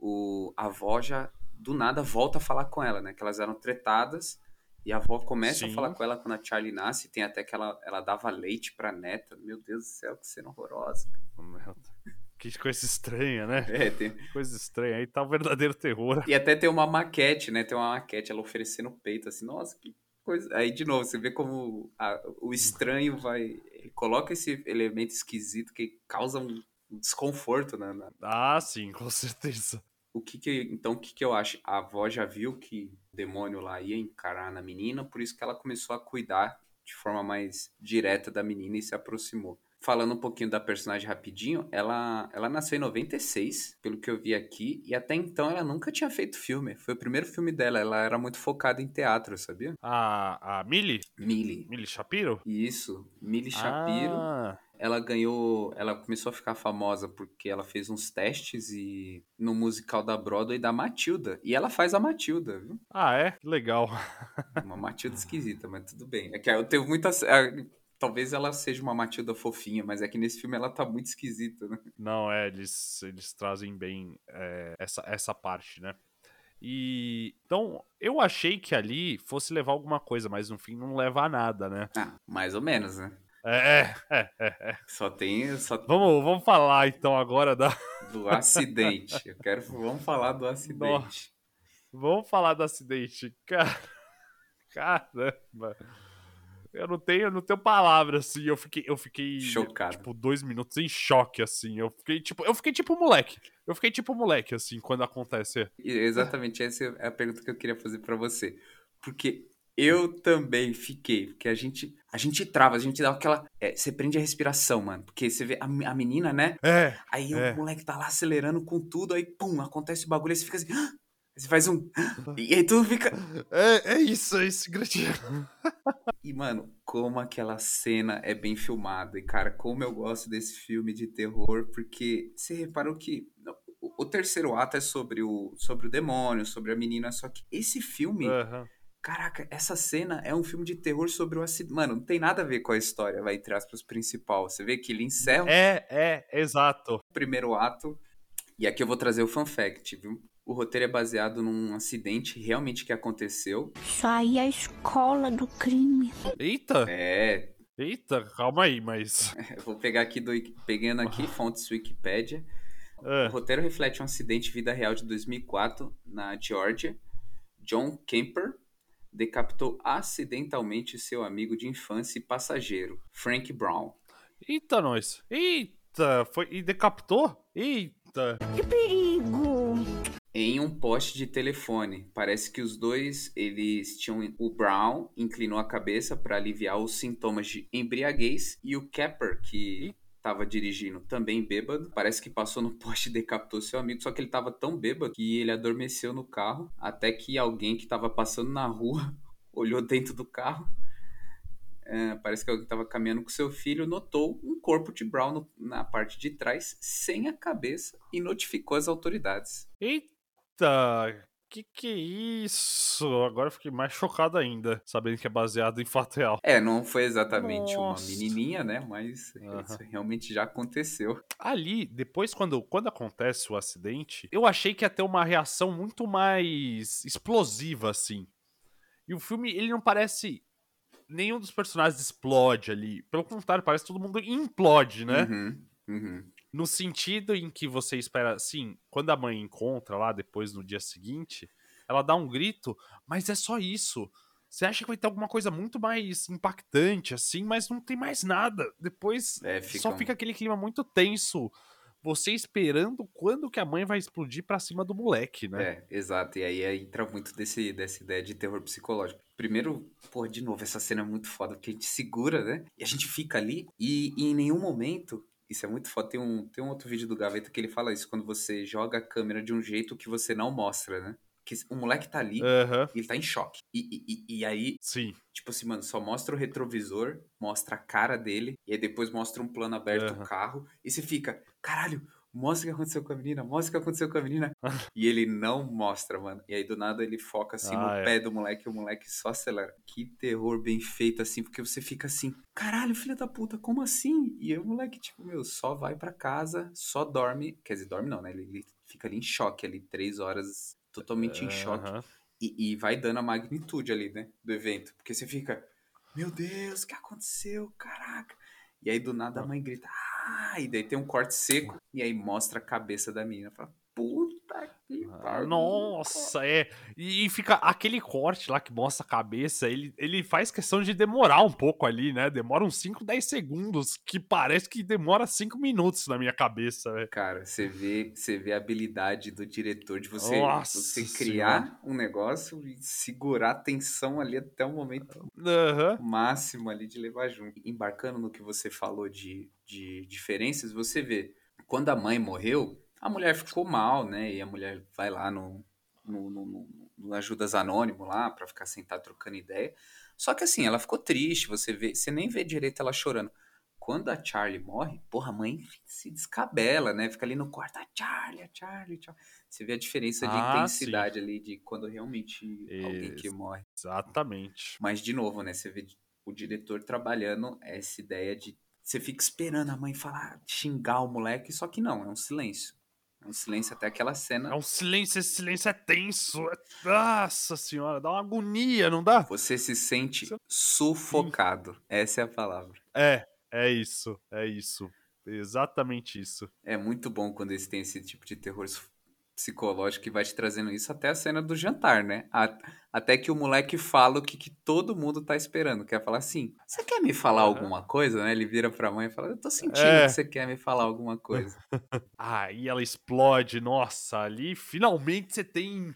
o, a avó já do nada volta a falar com ela, né? Que elas eram tretadas. E a avó começa a Sim. falar com ela quando a Charlie nasce. Tem até que ela, ela dava leite pra neta. Meu Deus do céu, que cena horrorosa. Que coisa estranha, né? É, tem, coisa estranha. Aí tá o verdadeiro terror. E até tem uma maquete, né? Tem uma maquete, ela oferecendo o peito, assim, nossa, que coisa. Aí, de novo, você vê como a- o estranho vai. Ele coloca esse elemento esquisito que causa um desconforto, né? na- Ah, sim, com certeza. O que que, então, o que que eu acho? A avó já viu que o demônio lá ia encarar na menina, por isso que ela começou a cuidar de forma mais direta da menina e se aproximou. Falando um pouquinho da personagem rapidinho, ela, ela nasceu em 96, pelo que eu vi aqui, e até então ela nunca tinha feito filme. Foi o primeiro filme dela, ela era muito focada em teatro, sabia? A, a Millie? Millie. Millie Shapiro? Isso, Millie Shapiro. Ah, Ela ganhou, ela começou a ficar famosa porque ela fez uns testes e no musical da Broadway da Matilda. E ela faz a Matilda, viu? ah, é? Que legal. Uma Matilda esquisita, mas tudo bem. É que eu tenho muitas. É, Talvez ela seja uma Matilda fofinha, mas é que nesse filme ela tá muito esquisita, né? Não, é, eles, eles trazem bem é, essa, essa parte, né? E então eu achei que ali fosse levar alguma coisa, mas no fim não leva a nada, né? Ah, mais ou menos, né? É, é, é, é. Só tem só Vamos, vamos falar então agora da. do acidente. Eu quero. Vamos falar do acidente. Vamos falar do acidente. Cara, caramba. Eu não tenho, eu não tenho palavras, assim. Eu fiquei, eu fiquei Chocado. tipo dois minutos em choque, assim. Eu fiquei tipo, eu fiquei tipo moleque. Eu fiquei tipo moleque, assim, quando acontece. Exatamente essa é a pergunta que eu queria fazer pra você. Porque eu também fiquei, porque a gente, a gente trava, a gente dá aquela, é, você prende a respiração, mano, porque você vê a, a menina, né? É, Aí É. o moleque tá lá acelerando com tudo, aí pum, acontece o bagulho, aí você fica assim, "Ah!" Você faz um, e aí tudo fica, é, é isso, é isso, Gratinho. e mano, como aquela cena é bem filmada, e cara, como eu gosto desse filme de terror, porque você reparou que o, terceiro ato é sobre o, sobre o demônio, sobre a menina, só que esse filme Aham. Caraca, essa cena é um filme de terror sobre o acidente. Mano, não tem nada a ver com a história, vai entre aspas, principal. Você vê que ele encerra É, é, exato. o primeiro ato. E aqui eu vou trazer o fun fact, viu? O roteiro é baseado num acidente realmente que aconteceu. Isso aí é a escola do crime. Eita, É, eita, calma aí, mas. vou pegar aqui do pegando aqui fontes Wikipedia. O Ah, roteiro reflete um acidente de vida real de 2004 na Geórgia. John Kemper decapitou acidentalmente seu amigo de infância e passageiro, Frank Brown. eita, nós. Eita, foi. E decapitou? Eita. Que perigo! Em um poste de telefone. Parece que os dois, eles tinham o Brown inclinou a cabeça para aliviar os sintomas de embriaguez e o Kepper que estava dirigindo também bêbado, parece que passou no poste e decapitou seu amigo, só que ele estava tão bêbado que ele adormeceu no carro, até que alguém que estava passando na rua olhou dentro do carro. É, parece que alguém estava caminhando com seu filho, notou um corpo de Brown no- na parte de trás, sem a cabeça, e notificou as autoridades. Eita, que que é isso? Agora eu fiquei mais chocado ainda, sabendo que é baseado em fato real. É, não foi exatamente Nossa. uma menininha, né? Mas Aham. isso realmente já aconteceu. Ali, depois, quando, quando acontece o acidente, eu achei que ia ter uma reação muito mais explosiva, assim. E o filme, ele não parece. Nenhum dos personagens explode ali. Pelo contrário, parece que todo mundo implode, né? Uhum, uhum. No sentido em que você espera, assim, quando a mãe encontra lá depois no dia seguinte, ela dá um grito, mas é só isso. Você acha que vai ter alguma coisa muito mais impactante, assim, mas não tem mais nada. Depois É, fica só um- fica aquele clima muito tenso. Você esperando quando que a mãe vai explodir pra cima do moleque, né? É, exato. E aí entra muito desse, dessa ideia de terror psicológico. Primeiro, pô, de novo, essa cena é muito foda, porque a gente segura, né? E a gente fica ali e, e em nenhum momento. Isso é muito foda. Tem um, tem um outro vídeo do Gaveta que ele fala isso, quando você joga a câmera de um jeito que você não mostra, né? Que o moleque tá ali Aham, e ele tá em choque. E, e, e- aí, sim. tipo assim, mano, só mostra o retrovisor, mostra a cara dele, e aí depois mostra um plano aberto do Aham. carro, e você fica, caralho, mostra o que aconteceu com a menina, mostra o que aconteceu com a menina. e ele não mostra, mano. E aí do nada ele foca assim Ah, no é. pé do moleque e o moleque só acelera. Que terror bem feito assim, porque você fica assim, caralho, filha da puta, como assim? E aí o moleque, tipo, meu, só vai pra casa, só dorme. Quer dizer, dorme não, né? Ele, ele fica ali em choque ali, três horas, totalmente em choque. Aham. E, e vai dando a magnitude ali, né? Do evento. Porque você fica, meu Deus, o que aconteceu? Caraca. E aí do nada a mãe grita, ah! E daí tem um corte seco. E aí mostra a cabeça da menina. Fala, Ah. Nossa, é. E, e fica aquele corte lá que mostra a cabeça, ele, ele faz questão de demorar um pouco ali, né? Demora uns 5, 10 segundos, que parece que demora 5 minutos na minha cabeça, velho. Cara, você vê, você vê a habilidade do diretor de você, Nossa você criar um negócio e segurar a tensão ali até o momento Aham. máximo ali de levar junto. Embarcando no que você falou de, de diferenças, você vê, quando a mãe morreu, a mulher ficou mal, né? E a mulher vai lá no, no, no, no- Ajudas Anônimo lá pra ficar sentada trocando ideia. Só que assim, ela ficou triste, você vê, você nem vê direito ela chorando. Quando a Charlie morre, porra, a mãe se descabela, né? Fica ali no quarto, a Charlie, a Charlie, Charlie. Você vê a diferença de Ah, intensidade ali de quando realmente alguém que morre. Exatamente. Mas, de novo, né? Você vê o diretor trabalhando essa ideia de. Você fica esperando a mãe falar, xingar o moleque, só que não, é um silêncio. É um silêncio até aquela cena. É um silêncio, esse silêncio é tenso. é- Nossa senhora, dá uma agonia, não dá? Você se sente sufocado. Essa é a palavra. É, é isso, é isso. Exatamente isso. É muito bom quando eles têm esse tipo de terror psicológico que vai te trazendo isso até a cena do jantar, né? A- até que o moleque fala o que, que todo mundo tá esperando. Quer falar assim: Você quer me falar alguma coisa? Né? Ele vira pra mãe e fala: Eu tô sentindo É. que você quer me falar alguma coisa. Aí ela explode, nossa, ali finalmente você tem.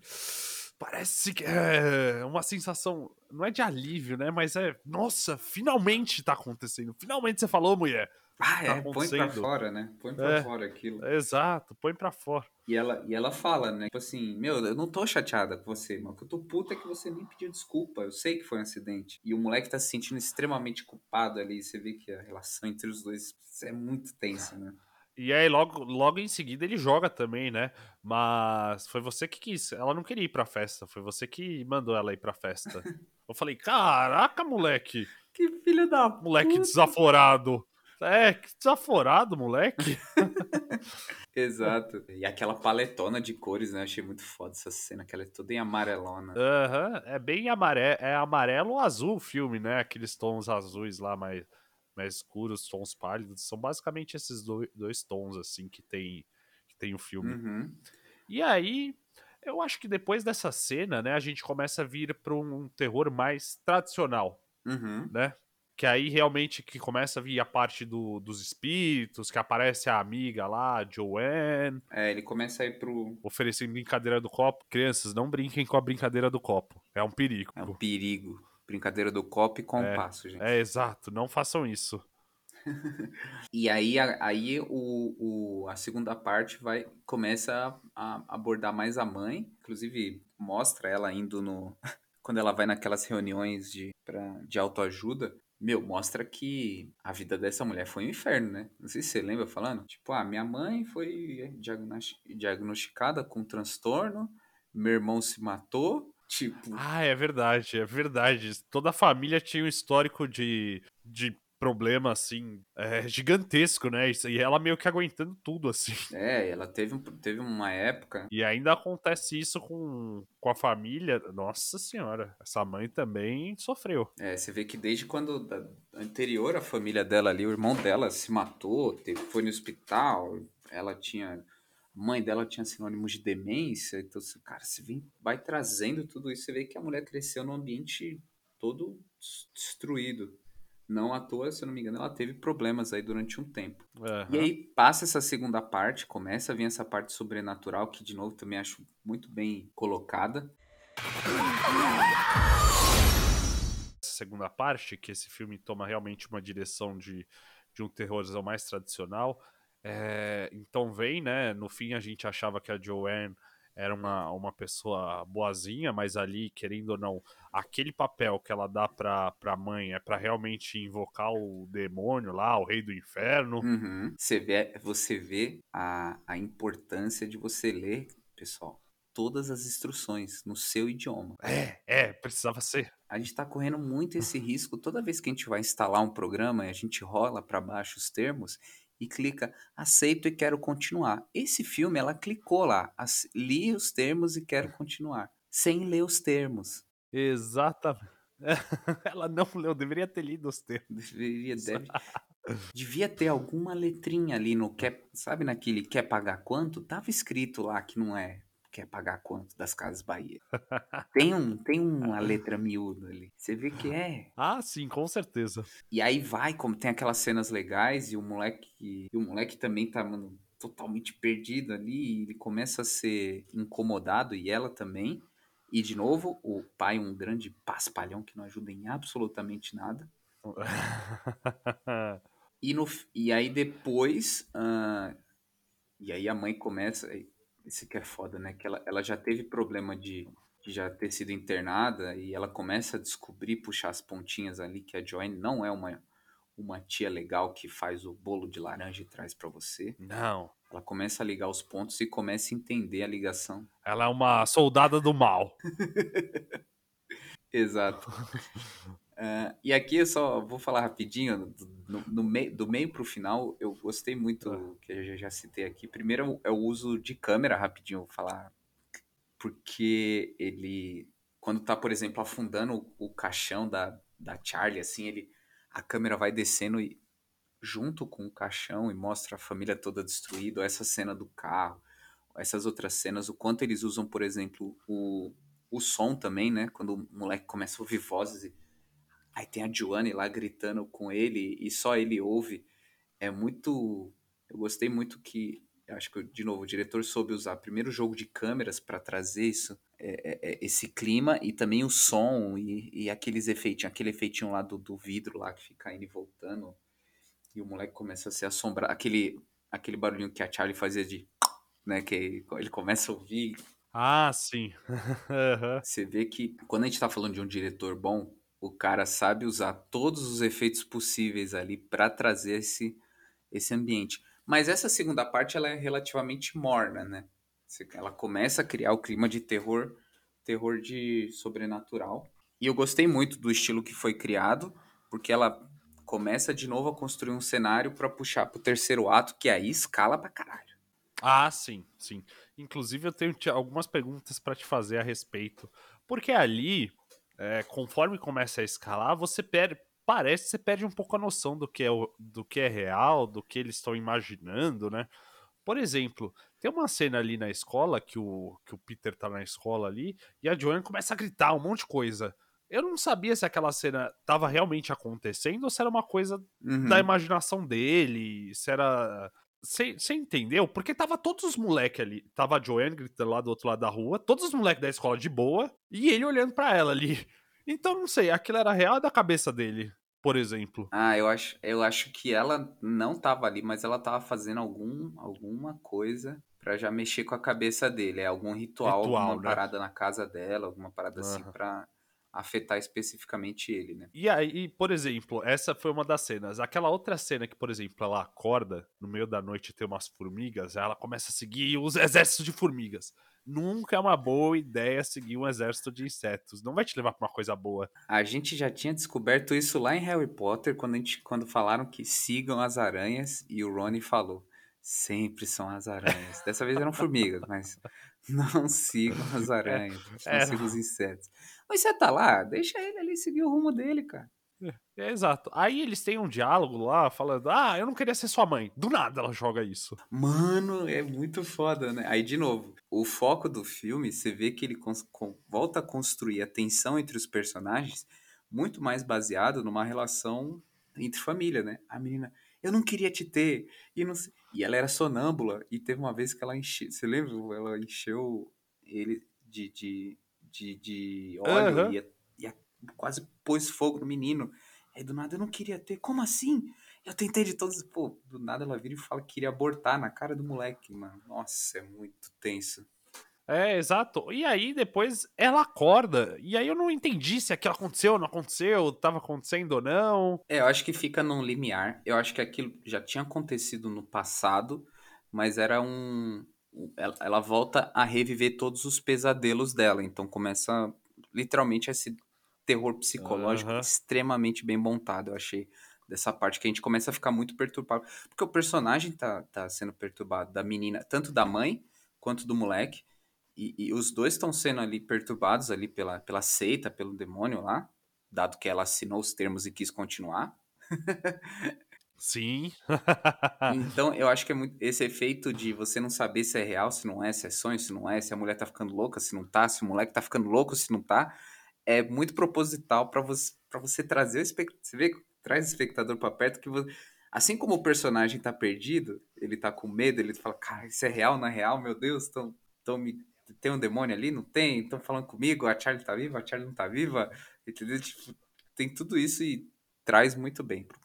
Parece que é uma sensação, não é de alívio, né? Mas é, nossa, finalmente tá acontecendo. Finalmente você falou, mulher. Ah, Tá é, põe pra fora, né? Põe pra É. fora aquilo. Exato, põe pra fora. E ela, e ela fala, né? Tipo assim, meu, eu não tô chateada com você, mas o que eu tô puta é que você nem pediu desculpa. Eu sei que foi um acidente. E o moleque tá se sentindo extremamente culpado ali. Você vê que a relação entre os dois é muito tensa, né? E aí, logo, logo em seguida, ele joga também, né? Mas foi você que quis. Ela não queria ir pra festa. Foi você que mandou ela ir pra festa. Eu falei, caraca, moleque. Que filho da Moleque puta. desaforado. É, que desaforado, moleque. Exato. E aquela paletona de cores, né? Achei muito foda essa cena, que ela é toda em amarelona. Aham, é bem amarelo, é amarelo ou azul o filme, né? Aqueles tons azuis lá mais, mais escuros, tons pálidos. São basicamente esses dois, dois tons, assim, que tem, que tem o filme. Uhum. E aí, eu acho que depois dessa cena, né, a gente começa a vir para um terror mais tradicional, Uhum. né? Que aí realmente que começa a vir a parte do, dos espíritos, que aparece a amiga lá, Joanne, É, ele começa a ir pro. oferecendo brincadeira do copo. Crianças, não brinquem com a brincadeira do copo. É um perigo. É um perigo. Brincadeira do copo e compasso, gente. É, exato. Não façam isso. E aí, a- aí o, o- a segunda parte vai começa a, a abordar mais a mãe. Inclusive, mostra ela indo no. Quando ela vai naquelas reuniões de, pra, de autoajuda. Meu, mostra que a vida dessa mulher foi um inferno, né? Não sei se você lembra falando. Tipo, ah, minha mãe foi diagnos- diagnosticada com transtorno, meu irmão se matou. Tipo, Ah, é verdade, é verdade. Toda a família tinha um histórico de, de problema, assim, é, gigantesco, né? E ela meio que aguentando tudo, assim. é, ela teve, um- teve uma época E ainda acontece isso com, com a família. Nossa senhora, essa mãe também sofreu. É, você vê que desde quando da anterior a família dela ali, o irmão dela se matou, teve, foi no hospital, ela tinha. A mãe dela tinha sinônimos de demência, então, cara, você vem, vai trazendo tudo isso, você vê que a mulher cresceu num ambiente todo des- destruído. Não à toa, se eu não me engano, ela teve problemas aí durante um tempo. Aham. E aí passa essa segunda parte, começa a vir essa parte sobrenatural, que de novo também acho muito bem colocada. Essa segunda parte, que esse filme toma realmente uma direção de, de um terrorzão mais tradicional. É, então vem, né? No fim a gente achava que a Joanne era uma, uma pessoa boazinha, mas ali, querendo ou não, aquele papel que ela dá pra, pra mãe é pra realmente invocar o demônio lá, o rei do inferno. Uhum. Você vê, você vê a, a importância de você ler, pessoal, todas as instruções no seu idioma. É, é, precisava ser. A gente tá correndo muito esse risco toda vez que a gente vai instalar um programa e a gente rola para baixo os termos e clica aceito e quero continuar. Esse filme, ela clicou lá, li os termos e quero continuar, sem ler os termos. Exatamente. Ela não leu, deveria ter lido os termos. Deveria, deve. Devia ter alguma letrinha ali no quer, sabe naquele quer pagar quanto? Tava escrito lá que não é quer pagar quanto das Casas Bahia. Tem, um, tem uma letra miúda ali. Você vê que é. Ah, sim, com certeza. E aí vai, como tem aquelas cenas legais, e o moleque. E o moleque também tá, mano, totalmente perdido ali. ele começa a ser incomodado, e ela também. E de novo, o pai, um grande paspalhão que não ajuda em absolutamente nada. e, no, e aí depois. Uh, e aí a mãe começa. Esse que é foda, né? Que ela, ela já teve problema de, de já ter sido internada e ela começa a descobrir, puxar as pontinhas ali, que a Joanne não é uma, uma tia legal que faz o bolo de laranja e traz para você. Não. Ela começa a ligar os pontos e começa a entender a ligação. Ela é uma soldada do mal. Exato. Uh, e aqui eu só vou falar rapidinho, no, no meio, do meio para o final, eu gostei muito, ah. que eu já, já citei aqui. Primeiro é o uso de câmera, rapidinho, vou falar, porque ele, quando tá, por exemplo, afundando o, o caixão da, da Charlie, assim, ele, a câmera vai descendo e, junto com o caixão e mostra a família toda destruída, essa cena do carro, essas outras cenas, o quanto eles usam, por exemplo, o, o som também, né? Quando o moleque começa a ouvir vozes e Aí tem a Joanne lá gritando com ele e só ele ouve. É muito. Eu gostei muito que. Acho que, de novo, o diretor soube usar primeiro o jogo de câmeras para trazer isso, é, é, é, esse clima e também o som e, e aqueles efeitinhos, aquele efeitinho lá do, do vidro lá que fica indo e voltando. E o moleque começa a se assombrar. Aquele, aquele barulhinho que a Charlie fazia de. Né, que ele começa a ouvir. Ah, sim. Você vê que quando a gente tá falando de um diretor bom, o cara sabe usar todos os efeitos possíveis ali para trazer esse, esse ambiente. Mas essa segunda parte ela é relativamente morna, né? Ela começa a criar o clima de terror, terror de sobrenatural. E eu gostei muito do estilo que foi criado, porque ela começa de novo a construir um cenário para puxar pro terceiro ato, que aí escala pra caralho. Ah, sim, sim. Inclusive eu tenho algumas perguntas para te fazer a respeito, porque ali é, conforme começa a escalar, você perde, parece que você perde um pouco a noção do que é, o, do que é real, do que eles estão imaginando, né? Por exemplo, tem uma cena ali na escola que o, que o Peter tá na escola ali e a Joanne começa a gritar um monte de coisa. Eu não sabia se aquela cena tava realmente acontecendo ou se era uma coisa uhum. da imaginação dele, se era você entendeu? Porque tava todos os moleques ali. Tava a Joanne gritando lá do outro lado da rua, todos os moleques da escola de boa, e ele olhando para ela ali. Então, não sei, aquilo era real da cabeça dele, por exemplo. Ah, eu acho, eu acho que ela não tava ali, mas ela tava fazendo algum, alguma coisa para já mexer com a cabeça dele. É algum ritual, ritual alguma né? parada na casa dela, alguma parada uhum. assim pra afetar especificamente ele, né? E aí, por exemplo, essa foi uma das cenas. Aquela outra cena que, por exemplo, ela acorda no meio da noite e tem umas formigas, ela começa a seguir os exércitos de formigas. Nunca é uma boa ideia seguir um exército de insetos. Não vai te levar pra uma coisa boa. A gente já tinha descoberto isso lá em Harry Potter, quando, a gente, quando falaram que sigam as aranhas, e o Rony falou. Sempre são as aranhas. Dessa vez eram formigas, mas não sigam as aranhas. Não é, sigam os insetos. Mas você tá lá, deixa ele ali seguir o rumo dele, cara. É, é, exato. Aí eles têm um diálogo lá falando: Ah, eu não queria ser sua mãe. Do nada ela joga isso. Mano, é muito foda, né? Aí, de novo, o foco do filme, você vê que ele volta a construir a tensão entre os personagens muito mais baseado numa relação entre família, né? A menina, eu não queria te ter. E, não... e ela era sonâmbula. E teve uma vez que ela encheu. Você lembra? Ela encheu ele de, de de, de óleo uhum. e, e quase pôs fogo no menino. Aí do nada eu não queria ter. Como assim? Eu tentei de todos. Pô, do nada ela vira e fala que queria abortar na cara do moleque, mano. Nossa, é muito tenso. É, exato. E aí depois ela acorda. E aí eu não entendi se aquilo aconteceu ou não aconteceu, tava acontecendo ou não. É, eu acho que fica num limiar. Eu acho que aquilo já tinha acontecido no passado, mas era um. Ela, ela volta a reviver todos os pesadelos dela. Então começa literalmente esse terror psicológico Aham. extremamente bem montado, eu achei. Dessa parte que a gente começa a ficar muito perturbado. Porque o personagem tá, tá sendo perturbado, da menina, tanto da mãe quanto do moleque. E, e os dois estão sendo ali perturbados ali pela, pela seita, pelo demônio lá, dado que ela assinou os termos e quis continuar. Sim. Então, eu acho que é muito esse efeito de você não saber se é real, se não é, se é sonho, se não é, se a mulher tá ficando louca, se não tá, se o moleque tá ficando louco, se não tá, é muito proposital pra você para você trazer o espectador, você vê, traz o espectador pra perto que você, assim como o personagem tá perdido, ele tá com medo, ele fala, cara, isso é real, não é real, meu Deus, tão, tão me tem um demônio ali, não tem? Estão falando comigo, a Charlie tá viva, a Charlie não tá viva, entendeu? Tipo, tem tudo isso e traz muito bem pro,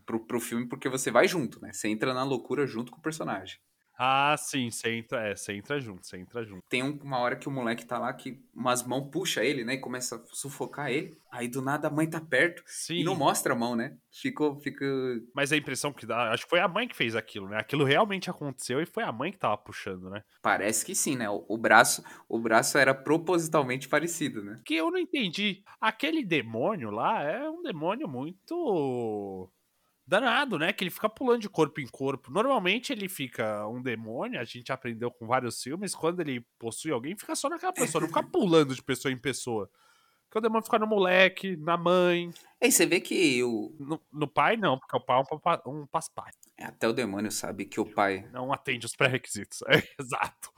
pro, pro, filme, porque você vai junto, né? Você entra na loucura junto com o personagem. ah, sim, você entra, é, você entra junto, você entra junto. Tem um- uma hora que o moleque tá lá, que umas mãos puxa ele, né? E começa a sufocar ele. Aí do nada a mãe tá perto Sim. e não mostra a mão, né? Ficou, fica. Mas a impressão que dá, acho que foi a mãe que fez aquilo, né? Aquilo realmente aconteceu e foi a mãe que tava puxando, né? Parece que sim, né? O, o braço, o braço era propositalmente parecido, né? Que eu não entendi. Aquele demônio lá é um demônio muito danado, né? Que ele fica pulando de corpo em corpo. Normalmente ele fica um demônio, a gente aprendeu com vários filmes, quando ele possui alguém, fica só naquela pessoa, não fica pulando de pessoa em pessoa. Porque o demônio fica no moleque, na mãe. Aí você vê que o, No, no pai, não, porque o pai é um, um paspai. até o demônio sabe que o pai. Não atende os pré-requisitos. É, exato.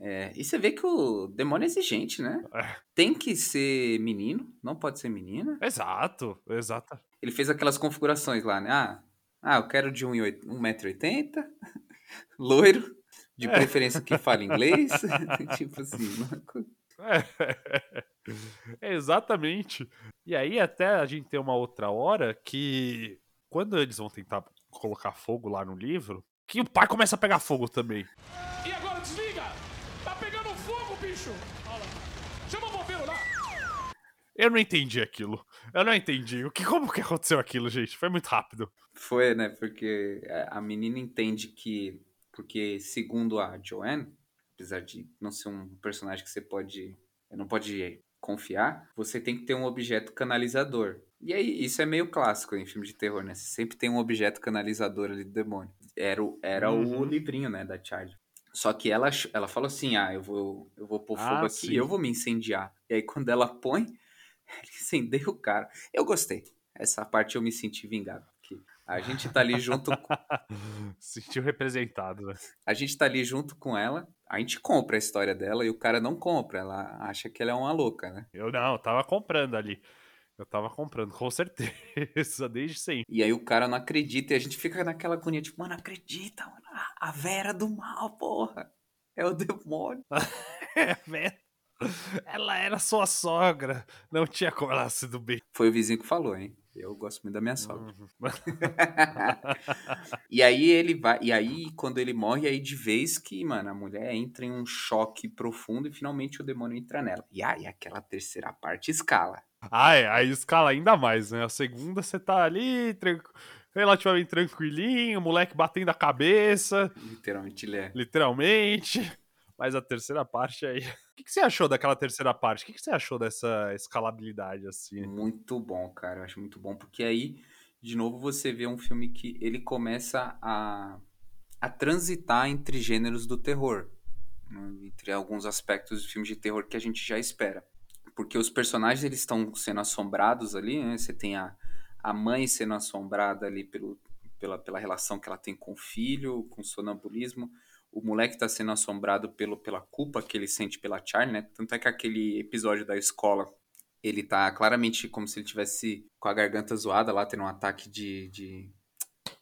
É, e você vê que o demônio é exigente, né? É. Tem que ser menino, não pode ser menina. Exato, exato. Ele fez aquelas configurações lá, né? Ah, ah eu quero de 1,80m, loiro, de É. preferência que fale inglês. tipo assim, É, exatamente. E aí até a gente tem uma outra hora que quando eles vão tentar colocar fogo lá no livro, que o pai começa a pegar fogo também. E agora desliga! Tá pegando fogo, bicho! Olha lá. Chama o bombeiro lá! Eu não entendi aquilo. Eu não entendi. O que como que aconteceu aquilo, gente? Foi muito rápido. Foi, né? Porque a menina entende que. Porque, segundo a Joanne, apesar de não ser um personagem que você pode. Não pode confiar, você tem que ter um objeto canalizador. E aí, isso é meio clássico em filme de terror, né? Você sempre tem um objeto canalizador ali do demônio. Era, o, era o Uhum. livrinho, né, da Charlie. Só que ela, ela falou assim: ah, eu vou, eu vou pôr Ah, fogo aqui sim. e eu vou me incendiar. E aí, quando ela põe, ele incendeia o cara. Eu gostei. Essa parte eu me senti vingado. porque A gente tá ali junto com Sentiu representado, né? a gente tá ali junto com ela, a gente compra a história dela e o cara não compra, ela acha que ela é uma louca, né? Eu não, eu tava comprando ali. Eu tava comprando, com certeza, desde sempre. E aí o cara não acredita e a gente fica naquela agonia, tipo, mano, acredita, mano, a- a Vera do mal, porra, é o demônio. É, velho. Ela era sua sogra. Não tinha como ela ser do bem. Foi o vizinho que falou, hein? Eu gosto muito da minha sogra. Uhum. e aí ele vai, e aí quando ele morre, aí de vez que, mano, a mulher entra em um choque profundo e finalmente o demônio entra nela. E aí aquela terceira parte escala. Ah, é, aí escala ainda mais, né? A segunda você tá ali, tran- relativamente tranquilinho, moleque batendo a cabeça, Literalmente ele é. literalmente. Mas a terceira parte aí. O que, que você achou daquela terceira parte? O que, que você achou dessa escalabilidade, assim? Muito bom, cara. Eu acho muito bom, porque aí, de novo, você vê um filme que ele começa a, a transitar entre gêneros do terror. né? Entre alguns aspectos de filmes de terror que a gente já espera. Porque os personagens eles estão sendo assombrados ali, né? Você tem a, a mãe sendo assombrada ali pelo, pela, pela relação que ela tem com o filho, com o sonambulismo. O moleque tá sendo assombrado pelo, pela culpa que ele sente pela Charlie, né? Tanto é que aquele episódio da escola ele tá claramente como se ele tivesse com a garganta zoada lá, tendo um ataque de. de...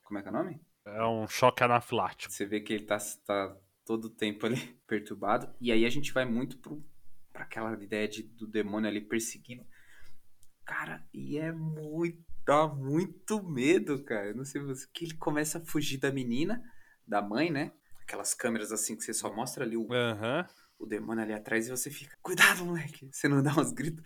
Como é que é o nome? É um choque anafilático. Você vê que ele tá, tá todo o tempo ali perturbado. E aí a gente vai muito pro, pra aquela ideia de, do demônio ali perseguindo. Cara, e é muito. Dá muito medo, cara. Eu Não sei você. Que ele começa a fugir da menina, da mãe, né? Aquelas câmeras assim que você só mostra ali o, Aham. o demônio ali atrás e você fica, cuidado, moleque. Você não dá uns gritos.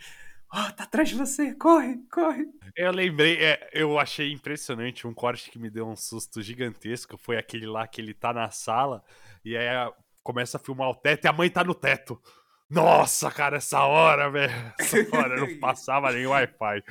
Oh, tá atrás de você, corre, corre. Eu lembrei, é, eu achei impressionante um corte que me deu um susto gigantesco. Foi aquele lá que ele tá na sala e aí começa a filmar o teto e a mãe tá no teto. Nossa, cara, essa hora, velho. Essa hora não passava nem Wi-Fi.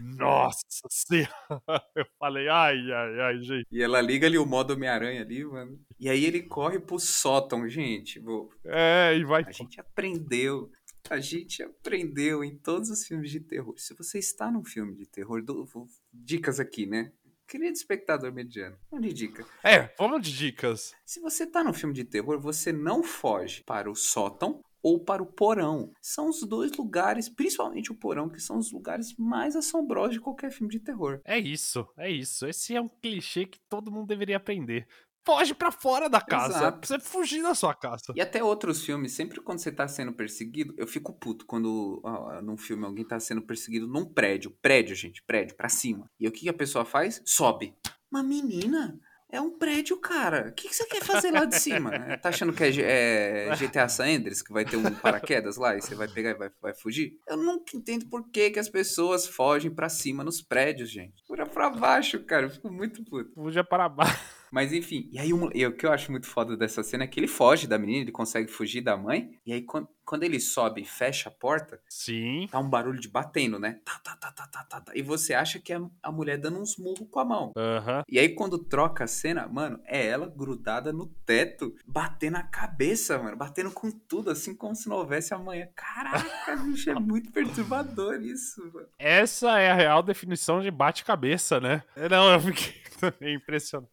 Nossa senhora. Eu falei, ai, ai, ai, gente. E ela liga ali o modo Homem-Aranha ali, mano. E aí ele corre pro sótão, gente. É, e vai. A gente aprendeu. A gente aprendeu em todos os filmes de terror. Se você está num filme de terror, vou- dicas aqui, né? Querido espectador mediano, uma de dica. É, vamos de dicas. Se você tá num filme de terror, você não foge para o sótão ou para o porão. São os dois lugares, principalmente o porão, que são os lugares mais assombrosos de qualquer filme de terror. É isso, é isso. Esse é um clichê que todo mundo deveria aprender. Foge pra fora da casa. Exato. Você fugir da sua casa. E até outros filmes, sempre quando você tá sendo perseguido, eu fico puto quando ó, num filme alguém tá sendo perseguido num prédio. Prédio, gente, prédio, pra cima. E o que a pessoa faz? Sobe. Uma menina? É um prédio, cara. O que, que você quer fazer lá de cima? Tá achando que é, é GTA San Andreas, que vai ter um paraquedas lá e você vai pegar e vai, vai fugir? Eu nunca entendo por que, que as pessoas fogem pra cima nos prédios, gente. Pura pra baixo, cara. Eu fico muito puto. Fuja para baixo. Mas enfim, e aí o, mo- e o que eu acho muito foda dessa cena é que ele foge da menina, ele consegue fugir da mãe, e aí quando, quando ele sobe e fecha a porta, Sim. tá um barulho de batendo, né? Tá, tá, tá, tá, tá, tá, tá. E você acha que é a mulher dando uns murros com a mão. Aham. E aí quando troca a cena, mano, é ela grudada no teto, batendo a cabeça, mano, batendo com tudo, assim como se não houvesse amanhã. Caraca, bicho, é muito perturbador isso, mano. Essa é a real definição de bate-cabeça, né? Não, eu fiquei impressionado.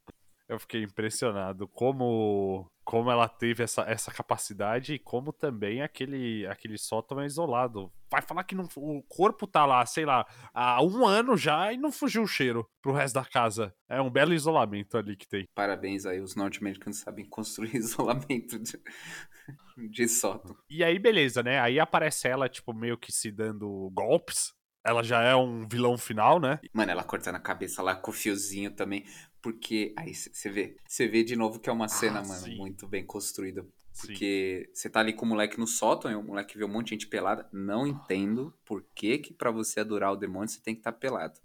Eu fiquei impressionado como como ela teve essa, essa capacidade e como também aquele aquele sótão é isolado. Vai falar que não, o corpo tá lá, sei lá, há um ano já e não fugiu o cheiro pro resto da casa. É um belo isolamento ali que tem. Parabéns aí, os norte-americanos sabem construir isolamento de, de sótão. E aí, beleza, né? Aí aparece ela, tipo, meio que se dando golpes. Ela já é um vilão final, né? Mano, ela cortando a cabeça lá com o fiozinho também. Porque aí você vê. Você vê de novo que é uma cena, mano, sim. muito bem construída. Porque você tá ali com o moleque no sótão e o moleque vê um monte de gente pelada. Não entendo por que, que pra você adorar o demônio você tem que estar pelado.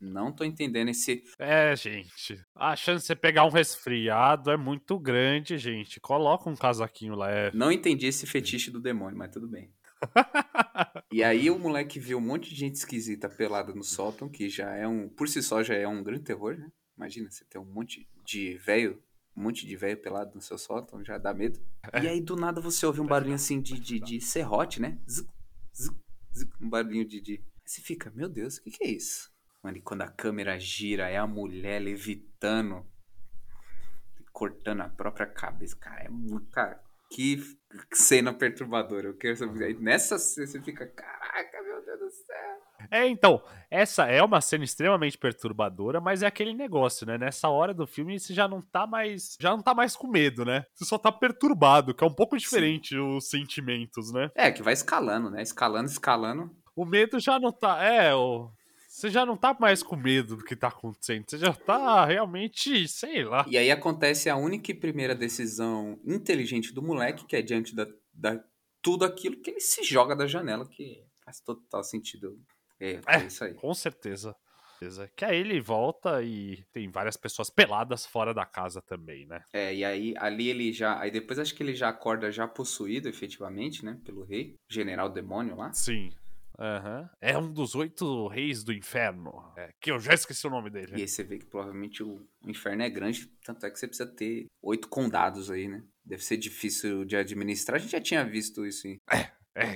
Não tô entendendo esse. É, gente. A chance de você pegar um resfriado é muito grande, gente. Coloca um casaquinho leve. Não entendi esse fetiche do demônio, mas tudo bem. E aí o moleque vê um monte de gente esquisita pelada no sótão, que já é um. Por si só já é um grande terror, né? Imagina, você ter um monte de velho, um monte de velho pelado no seu sótão, já dá medo. E aí do nada você ouve um barulhinho assim de, de, de serrote, né? Zuc, zuc, zuc, um barulhinho de, de. Você fica, meu Deus, o que, que é isso? Mano, e quando a câmera gira, é a mulher levitando, cortando a própria cabeça. Cara, é muito. Cara, que cena perturbadora. Eu quero saber. Nessa cena você fica, caraca, meu Deus do céu. É, então, essa é uma cena extremamente perturbadora, mas é aquele negócio, né? Nessa hora do filme você já não tá mais, já não tá mais com medo, né? Você só tá perturbado, que é um pouco diferente os sentimentos, né? É, que vai escalando, né? Escalando, escalando. O medo já não tá, é, o você já não tá mais com medo do que tá acontecendo, você já tá realmente, sei lá. E aí acontece a única e primeira decisão inteligente do moleque, que é diante da, da tudo aquilo que ele se joga da janela, que faz total sentido. É, é isso aí. Com certeza. certeza. Que aí ele volta e tem várias pessoas peladas fora da casa também, né? É, e aí ali ele já. Aí depois acho que ele já acorda já possuído, efetivamente, né? Pelo rei. General demônio lá. Sim. Aham. É um dos oito reis do inferno. É, que eu já esqueci o nome dele. E aí você vê que provavelmente o inferno é grande, tanto é que você precisa ter oito condados aí, né? Deve ser difícil de administrar. A gente já tinha visto isso em É,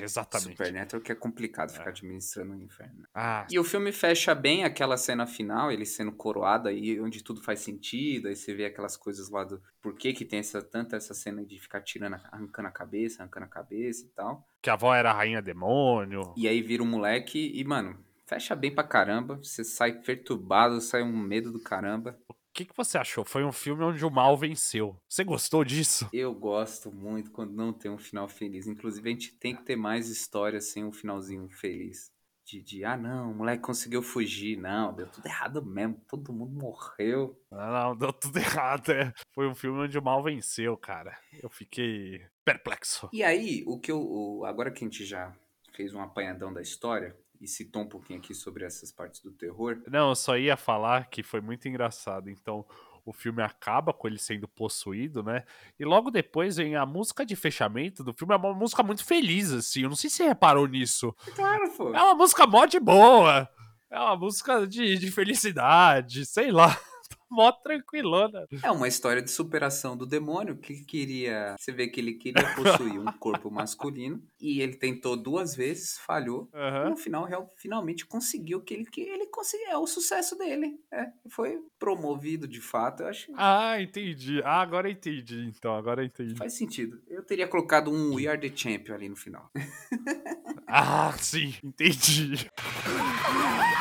exatamente. Supernatural, que é complicado ficar administrando o inferno. Ah, E o filme fecha bem aquela cena final, ele sendo coroado aí, onde tudo faz sentido, aí você vê aquelas coisas lá do por que que tem essa, tanta essa cena de ficar tirando, arrancando a cabeça, arrancando a cabeça e tal. que a avó era a rainha demônio. E aí vira um moleque e, mano, fecha bem pra caramba, você sai perturbado, sai um medo do caramba. O que, que você achou? Foi um filme onde o mal venceu. Você gostou disso? Eu gosto muito quando não tem um final feliz. Inclusive, a gente tem que ter mais histórias sem um finalzinho feliz. de, de, ah, não, o moleque conseguiu fugir. Não, deu tudo errado mesmo. Todo mundo morreu. Não, não, deu tudo errado. É. Foi um filme onde o mal venceu, cara. Eu fiquei perplexo. E aí, o que eu. o- agora que a gente já fez um apanhadão da história e citou um pouquinho aqui sobre essas partes do terror, Não, eu só ia falar que foi muito engraçado. Então, o filme acaba com ele sendo possuído, né? E logo depois vem a música de fechamento do filme. É uma música muito feliz, assim. Eu não sei se você reparou nisso. claro, pô. É uma música mó de boa. É uma música de, de felicidade, sei lá. Mó tranquilona. É uma história de superação do demônio que queria. Você vê que ele queria possuir um corpo masculino e ele tentou duas vezes, falhou. E Aham. no final, real- finalmente conseguiu o que ele que ele conseguiu. É o sucesso dele. É, foi promovido de fato. Eu acho Ah, entendi. Ah, agora entendi. Então, agora entendi. faz sentido. Eu teria colocado um We Are the Champion ali no final. Ah, sim, entendi.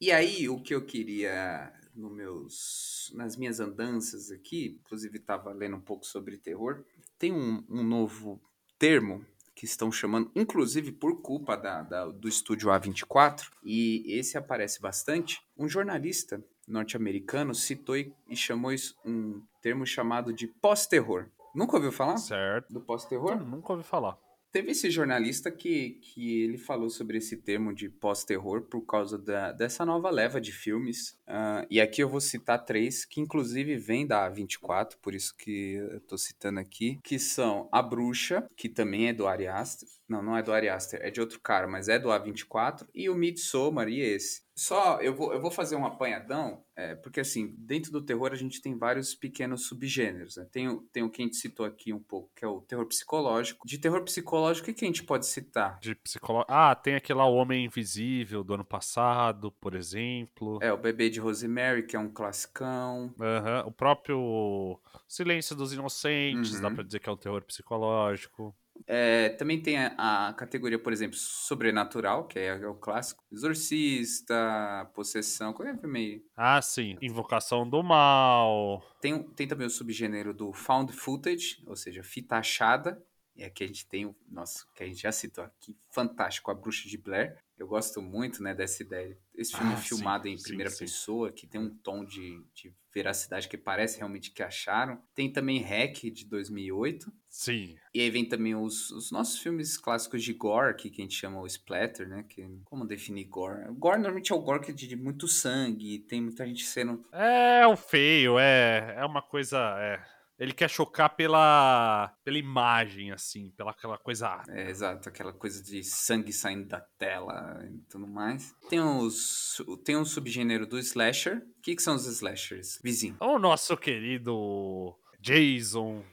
E aí, o que eu queria no meus, nas minhas andanças aqui, inclusive estava lendo um pouco sobre terror, tem um, um novo termo que estão chamando, inclusive por culpa da, da- do estúdio A24, e esse aparece bastante. Um jornalista norte-americano citou e, e chamou isso um termo chamado de pós-terror. Nunca ouviu falar Certo. do pós-terror? Nunca ouvi falar. Teve esse jornalista que, que ele falou sobre esse termo de pós-terror por causa da, dessa nova leva de filmes. Ah, e aqui eu vou citar três, que inclusive vêm da A24, por isso que eu tô citando aqui, que são A Bruxa, que também é do Ari Aster. Não, não é do Ari Aster, é de outro cara, mas é do A24. E o Midsommar, e esse. Só, eu vou, eu vou fazer um apanhadão, é, porque assim, dentro do terror a gente tem vários pequenos subgêneros. Né? Tem, o- tem o que a gente citou aqui um pouco, que é o terror psicológico. De terror psicológico, o que a gente pode citar? De psicólogo. Ah, tem aquele lá, O Homem Invisível do ano passado, por exemplo. É, o Bebê de Rosemary, que é um classicão. Aham, O próprio Silêncio dos Inocentes, dá Uhum. pra dizer que é um terror psicológico. É, também tem a, a categoria, por exemplo, sobrenatural, que é, o clássico. Exorcista, possessão, qualquer filme aí. Ah, sim. Invocação do Mal. Tem, tem também o subgênero do found footage, ou seja, fita achada. E aqui a gente tem o nosso, que a gente já citou aqui, fantástico, A Bruxa de Blair. Eu gosto muito, né, dessa ideia. Esse filme Ah, filmado sim, em primeira sim. pessoa, que tem um tom de, de veracidade que parece realmente que acharam. Tem também Hack, de 2008. Sim. E aí vem também os, os nossos filmes clássicos de gore, aqui, que a gente chama o splatter, né? Que, como definir gore? Gore normalmente é o gore que é de, muito sangue, tem muita gente sendo... É o feio, é. É uma coisa. É. Ele quer chocar pela, pela imagem, assim, pela aquela coisa. É, exato, aquela coisa de sangue saindo da tela e tudo mais. Tem, os, tem um subgênero do slasher. O que, que são os slashers? Vizinho. O nosso querido Jason,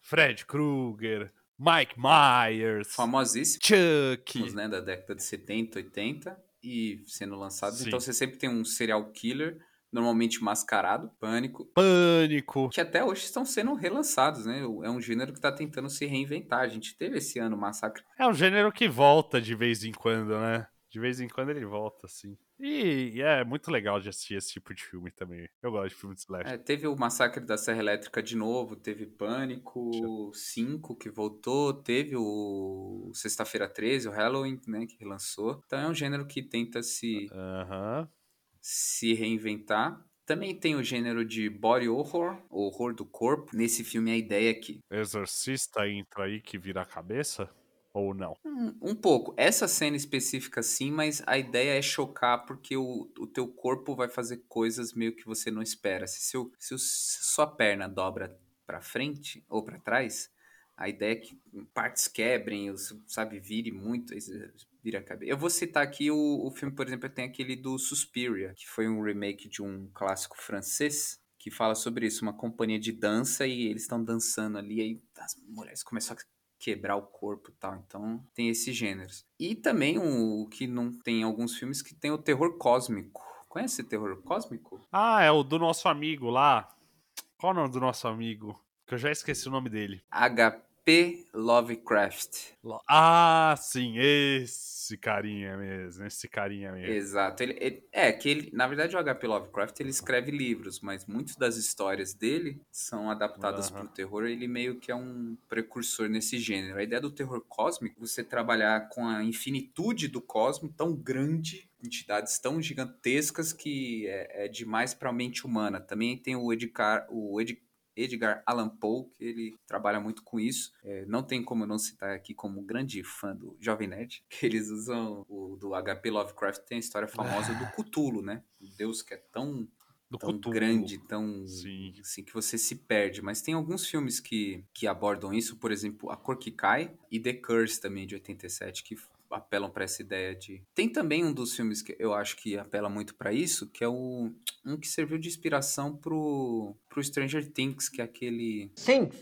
Fred Krueger, Mike Myers, Famosíssimos, Chuck. né? Da década de 70, 80 e sendo lançados. Sim. Então você sempre tem um serial killer, normalmente mascarado, pânico, Pânico. que até hoje estão sendo relançados, né? É um gênero que está tentando se reinventar. A gente teve esse ano o Massacre. É um gênero que volta de vez em quando, né? De vez em quando ele volta, assim. E, e é muito legal de assistir esse tipo de filme também. Eu gosto de filme de slash. É, teve o Massacre da Serra Elétrica de novo, teve Pânico 5 que voltou, teve o Sexta-feira 13, o Halloween, né, que relançou. Então é um gênero que tenta se, Aham. Se reinventar. Também tem o gênero de body horror, horror do corpo. Nesse filme a ideia é que Exorcista entra aí que vira a cabeça? Ou não? Um, um pouco. Essa cena específica sim, mas a ideia é chocar porque o, o teu corpo vai fazer coisas meio que você não espera. Se, seu, se, o- se sua perna dobra pra frente ou pra trás, a ideia é que partes quebrem, sabe, vire muito, vira a cabeça. Eu vou citar aqui o, o filme, por exemplo, tem aquele do Suspiria, que foi um remake de um clássico francês, que fala sobre isso, uma companhia de dança e eles estão dançando ali, aí as mulheres começam a quebrar o corpo e tal. Então, tem esses gêneros. E também o que não tem em alguns filmes que tem o terror cósmico. Conhece terror cósmico? Ah, é o do nosso amigo lá. Qual o nome do nosso amigo? Que eu já esqueci o nome dele. H.P. Lovecraft. Lo- Ah, sim, esse carinha mesmo, esse carinha mesmo. Exato. Ele, ele- é que ele, na verdade, o H.P. Lovecraft ele escreve livros, mas muitas das histórias dele são adaptadas para o terror. Ele meio que é um precursor nesse gênero. A ideia do terror cósmico, você trabalhar com a infinitude do cosmos tão grande, entidades tão gigantescas que é, é demais para a mente humana. Também tem o Edgar, o Ed- Edgar Allan Poe, que ele trabalha muito com isso. É, não tem como não citar aqui como grande fã do Jovem Nerd, que eles usam o do HP Lovecraft, tem a história famosa do Cthulhu, né? O deus que é tão, Do tão Cthulhu. grande, tão Sim. assim que você se perde. Mas tem alguns filmes que, que abordam isso, por exemplo, A Cor que Cai e The Curse também de 87, que apelam para essa ideia de. Tem também um dos filmes que eu acho que apela muito para isso, que é o um que serviu de inspiração pro, pro Stranger Things, que é aquele Things.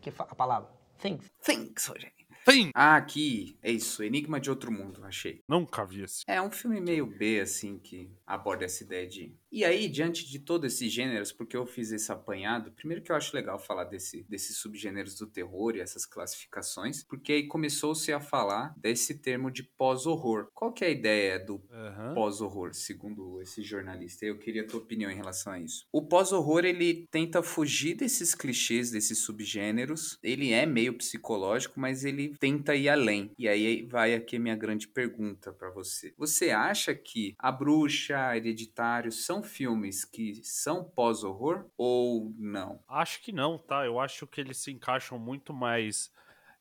Que fa- a palavra. Things. Things, Rogério. Sim. Ah, aqui, é isso, Enigma de Outro Mundo, achei. Nunca vi esse. É um filme meio B, assim, que aborda essa ideia de. E aí, diante de todos esses gêneros, porque eu fiz esse apanhado, primeiro que eu acho legal falar desse, desses subgêneros do terror e essas classificações, porque aí começou-se a falar desse termo de pós-horror. Qual que é a ideia do Aham. pós-horror, segundo esse jornalista. Eu queria a tua opinião em relação a isso. O pós-horror, ele tenta fugir desses clichês, desses subgêneros. Ele é meio psicológico, mas ele tenta ir além. E aí vai aqui a minha grande pergunta pra você. Você acha que A Bruxa, Hereditário são filmes que são pós-horror ou não? Acho que não, tá? Eu acho que eles se encaixam muito mais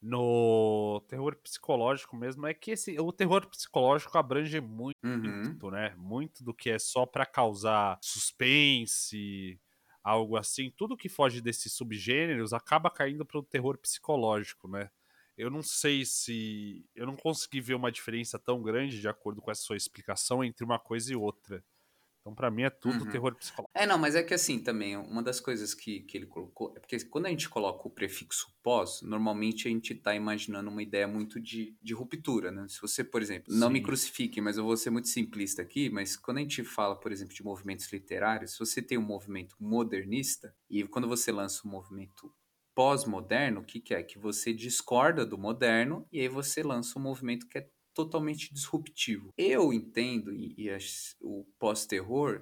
no terror psicológico mesmo. É que esse, o terror psicológico abrange muito, Uhum. né? Muito do que é só pra causar suspense, algo assim. Tudo que foge desses subgêneros acaba caindo pro terror psicológico, né? Eu não sei se. Eu não consegui ver uma diferença tão grande, de acordo com essa sua explicação, entre uma coisa e outra. Então, pra mim, é tudo Uhum. terror psicológico. É, não, mas é que assim também, uma das coisas que, que ele colocou é porque quando a gente coloca o prefixo pós, normalmente a gente tá imaginando uma ideia muito de, de ruptura, né? Se você, por exemplo, não me Sim. crucifique, mas eu vou ser muito simplista aqui, mas quando a gente fala, por exemplo, de movimentos literários, se você tem um movimento modernista e quando você lança um movimento pós-moderno, o que, que é? Que você discorda do moderno e aí você lança um movimento que é totalmente disruptivo. Eu entendo e, e as- o pós-terror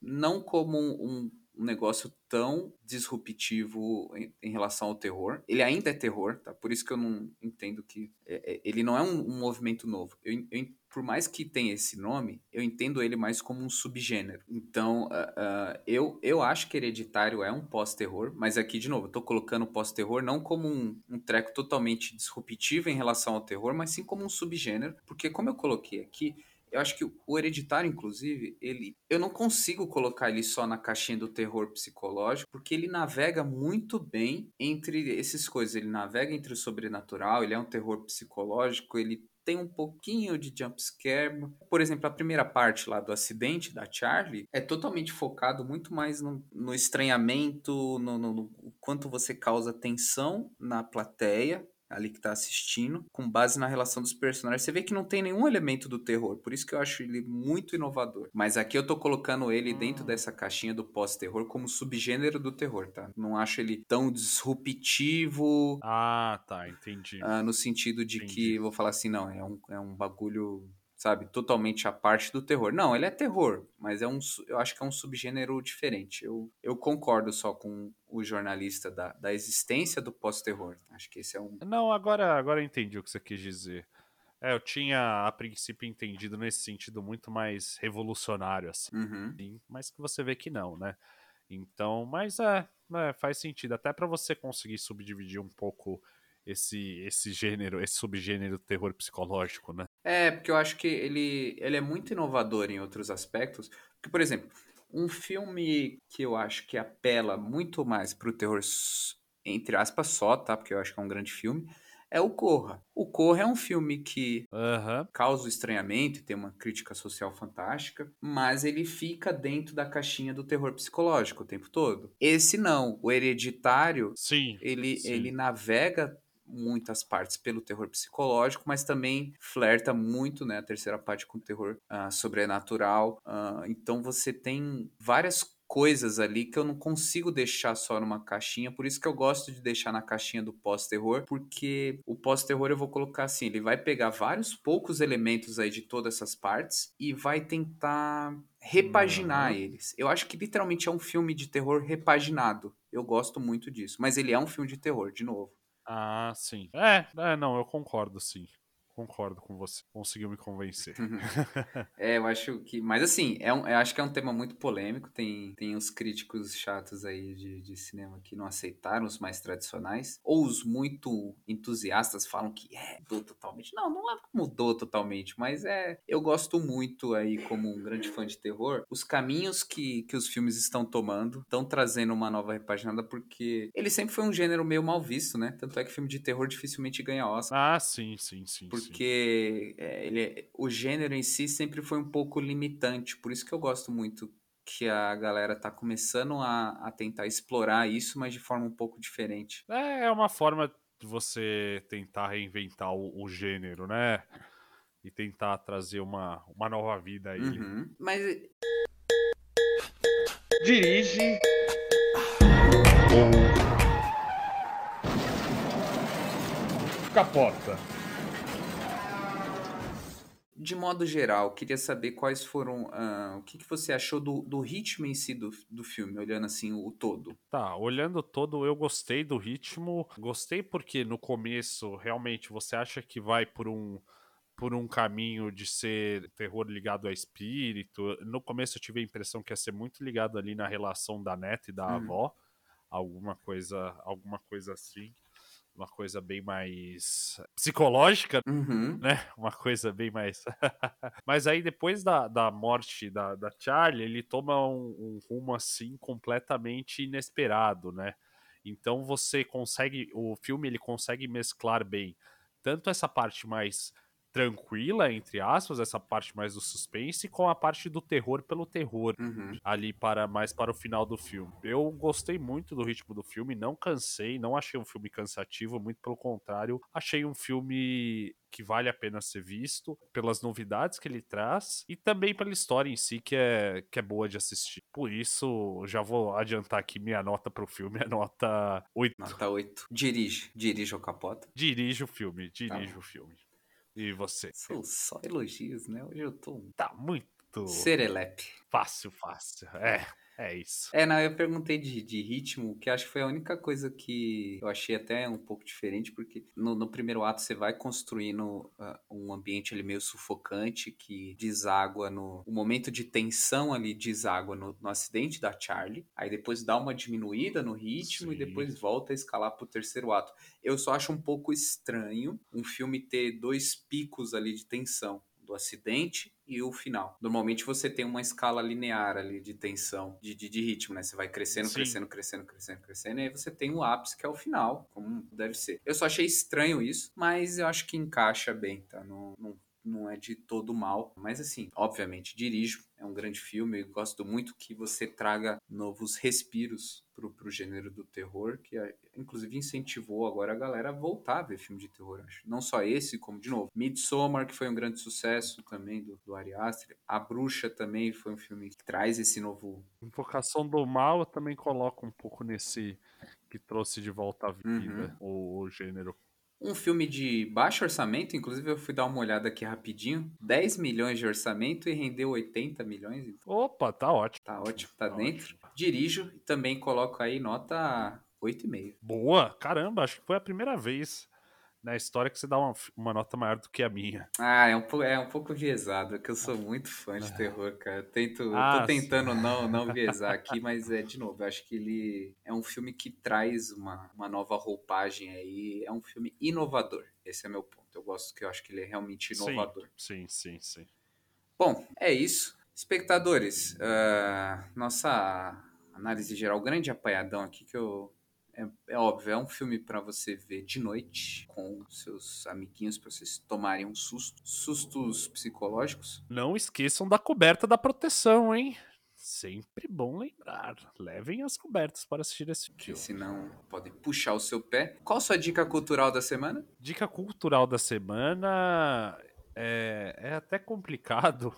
não como um, um negócio tão disruptivo em, em relação ao terror. Ele ainda é terror, tá? Por isso que eu não entendo que é- é- ele não é um, um movimento novo. Eu, eu por mais que tenha esse nome, eu entendo ele mais como um subgênero. Então, ah, ah, eu, eu acho que Hereditário é um pós-terror, mas aqui, de novo, eu tô colocando pós-terror não como um, um treco totalmente disruptivo em relação ao terror, mas sim como um subgênero, porque como eu coloquei aqui, eu acho que o Hereditário, inclusive, ele. Eu não consigo colocar ele só na caixinha do terror psicológico, porque ele navega muito bem entre essas coisas. Ele navega entre o sobrenatural, ele é um terror psicológico, ele tem um pouquinho de jumpscare. Por exemplo, a primeira parte lá do acidente da Charlie é totalmente focado muito mais no, no estranhamento, no, no- no quanto você causa tensão na plateia ali que tá assistindo, com base na relação dos personagens. Você vê que não tem nenhum elemento do terror, por isso que eu acho ele muito inovador. Mas aqui eu tô colocando ele dentro dessa caixinha do pós-terror como subgênero do terror, tá? Não acho ele tão disruptivo, Ah, tá, entendi. ah, no sentido de Entendi. que, vou falar assim, não, é um, é um bagulho, sabe, totalmente à parte do terror. Não, ele é terror, mas é um, eu acho que é um subgênero diferente. Eu, eu concordo só com o jornalista da, da existência do pós-terror. Acho que esse é um... Não, agora, agora eu entendi o que você quis dizer. É, eu tinha a princípio entendido nesse sentido muito mais revolucionário, assim, Uhum. mas que você vê que não, né? Então, mas é, é, faz sentido. Até pra você conseguir subdividir um pouco esse, esse gênero, esse subgênero terror psicológico, né? É, porque eu acho que ele, ele é muito inovador em outros aspectos. Porque, por exemplo, um filme que eu acho que apela muito mais pro terror, s- entre aspas, só, tá? Porque eu acho que é um grande filme, é o Corra. O Corra é um filme que Aham. causa estranhamento e tem uma crítica social fantástica, mas ele fica dentro da caixinha do terror psicológico o tempo todo. Esse não, o Hereditário, Sim. ele, sim. ele navega muitas partes pelo terror psicológico, mas também flerta muito, né, a terceira parte com o terror ah, sobrenatural. Ah, então você tem várias coisas ali que eu não consigo deixar só numa caixinha. Por isso que eu gosto de deixar na caixinha do pós-terror, porque o pós-terror eu vou colocar assim: ele vai pegar vários poucos elementos aí de todas essas partes e vai tentar repaginar Uhum. eles. Eu acho que literalmente é um filme de terror repaginado. Eu gosto muito disso. Mas ele é um filme de terror, de novo. Ah, sim. É, é, não, eu concordo, sim. Concordo com você. Conseguiu me convencer. É, eu acho que. Mas assim, é um, eu acho que é um tema muito polêmico. Tem, tem os críticos chatos aí de, de cinema que não aceitaram os mais tradicionais. Ou os muito entusiastas falam que é, mudou totalmente. Não, não é mudou totalmente, mas é. Eu gosto muito aí, como um grande fã de terror, os caminhos que, que os filmes estão tomando, estão trazendo uma nova repaginada, porque ele sempre foi um gênero meio mal visto, né? Tanto é que filme de terror dificilmente ganha Oscar. Ah, sim, sim, sim. sim. Porque é, ele, o gênero em si sempre foi um pouco limitante. Por isso que eu gosto muito que a galera tá começando a, a tentar explorar isso, mas de forma um pouco diferente. É, é uma forma de você tentar reinventar o, o gênero, né? E tentar trazer uma, uma nova vida a ele. Uhum. Mas Dirige. Capota. De modo geral, queria saber quais foram. ah, o que, que você achou do, do ritmo em si do, do filme, olhando assim o todo. Tá, olhando todo, eu gostei do ritmo. Gostei porque no começo, realmente, você acha que vai por um por um caminho de ser terror ligado a espírito. No começo eu tive a impressão que ia ser muito ligado ali na relação da neta e da Uhum. avó, alguma coisa, alguma coisa assim, uma coisa bem mais psicológica, Uhum. né? Uma coisa bem mais. Mas aí depois da, da morte da, da Charlie, ele toma um, um rumo assim completamente inesperado, né? Então você consegue, o filme ele consegue mesclar bem tanto essa parte mais tranquila, entre aspas, essa parte mais do suspense, com a parte do terror pelo terror Uhum. ali para mais para o final do filme. Eu gostei muito do ritmo do filme, não cansei, não achei um filme cansativo, muito pelo contrário, achei um filme que vale a pena ser visto pelas novidades que ele traz e também pela história em si que é que é boa de assistir. Por isso, já vou adiantar aqui minha nota pro filme, é nota 8. Nota 8. Dirige. Dirige o capota. Dirige o filme, dirige bom. o filme. E você? São só elogios, né? Hoje eu tô Tá muito serelepe. fácil, fácil. É, é isso. É, não, eu perguntei de, de ritmo, que acho que foi a única coisa que eu achei até um pouco diferente, porque no, no primeiro ato você vai construindo ah, um ambiente ali meio sufocante, que deságua no... O momento de tensão ali deságua no, no acidente da Charlie, aí depois dá uma diminuída no ritmo e Sim. depois volta a escalar pro terceiro ato. Eu só acho um pouco estranho um filme ter dois picos ali de tensão. Do acidente e o final. Normalmente você tem uma escala linear ali de tensão, de, de, de ritmo, né? Você vai crescendo, Sim. crescendo, crescendo, crescendo, crescendo, e aí você tem o ápice que é o final, como deve ser. Eu só achei estranho isso, mas eu acho que encaixa bem, tá? Não, não, não é de todo mal. Mas assim, obviamente, dirijo. É um grande filme. Eu gosto muito que você traga novos respiros pro, pro gênero do terror, que é, inclusive incentivou agora a galera a voltar a ver filme de terror, acho. Não só esse, como de novo. Midsommar, que foi um grande sucesso também do, do Ari Aster. A Bruxa também foi um filme que traz esse novo. Invocação do Mal eu também coloco um pouco nesse que trouxe de volta à Uhum. vida o, o gênero. Um filme de baixo orçamento, inclusive eu fui dar uma olhada aqui rapidinho. 10 milhões de orçamento e rendeu 80 milhões. então Opa, tá ótimo. Tá ótimo, tá, Tá dentro. Dirijo e também coloco aí nota 8,5. Boa, caramba, acho que foi a primeira vez na história que você dá uma, uma nota maior do que a minha. Ah, é um, pou- é um pouco viesado, é que eu sou muito fã de terror, cara. Eu Tento, Ah, tô tentando não, não viesar aqui, mas é, de novo, eu acho que ele é um filme que traz uma, uma nova roupagem aí, é um filme inovador. Esse é meu ponto. Eu gosto que eu acho que ele é realmente inovador. Sim, sim, sim. Bom, é isso. Espectadores, ah, nossa análise geral, grande apanhadão aqui que eu. É, é óbvio, é um filme para você ver de noite com seus amiguinhos para vocês tomarem um susto, sustos psicológicos. Não esqueçam da coberta da proteção, hein? Sempre bom lembrar. Levem as cobertas para assistir esse filme. senão podem puxar o seu pé. Qual sua dica cultural da semana? Dica cultural da semana é, é até complicado,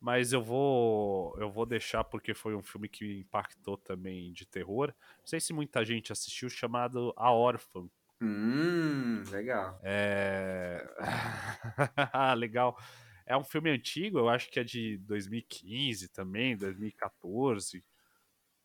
mas eu vou eu vou deixar porque foi um filme que impactou também de terror. Não sei se muita gente assistiu, chamado A Órfã. Hum, legal. É. legal. É um filme antigo, eu acho que é de 2015 também, 2014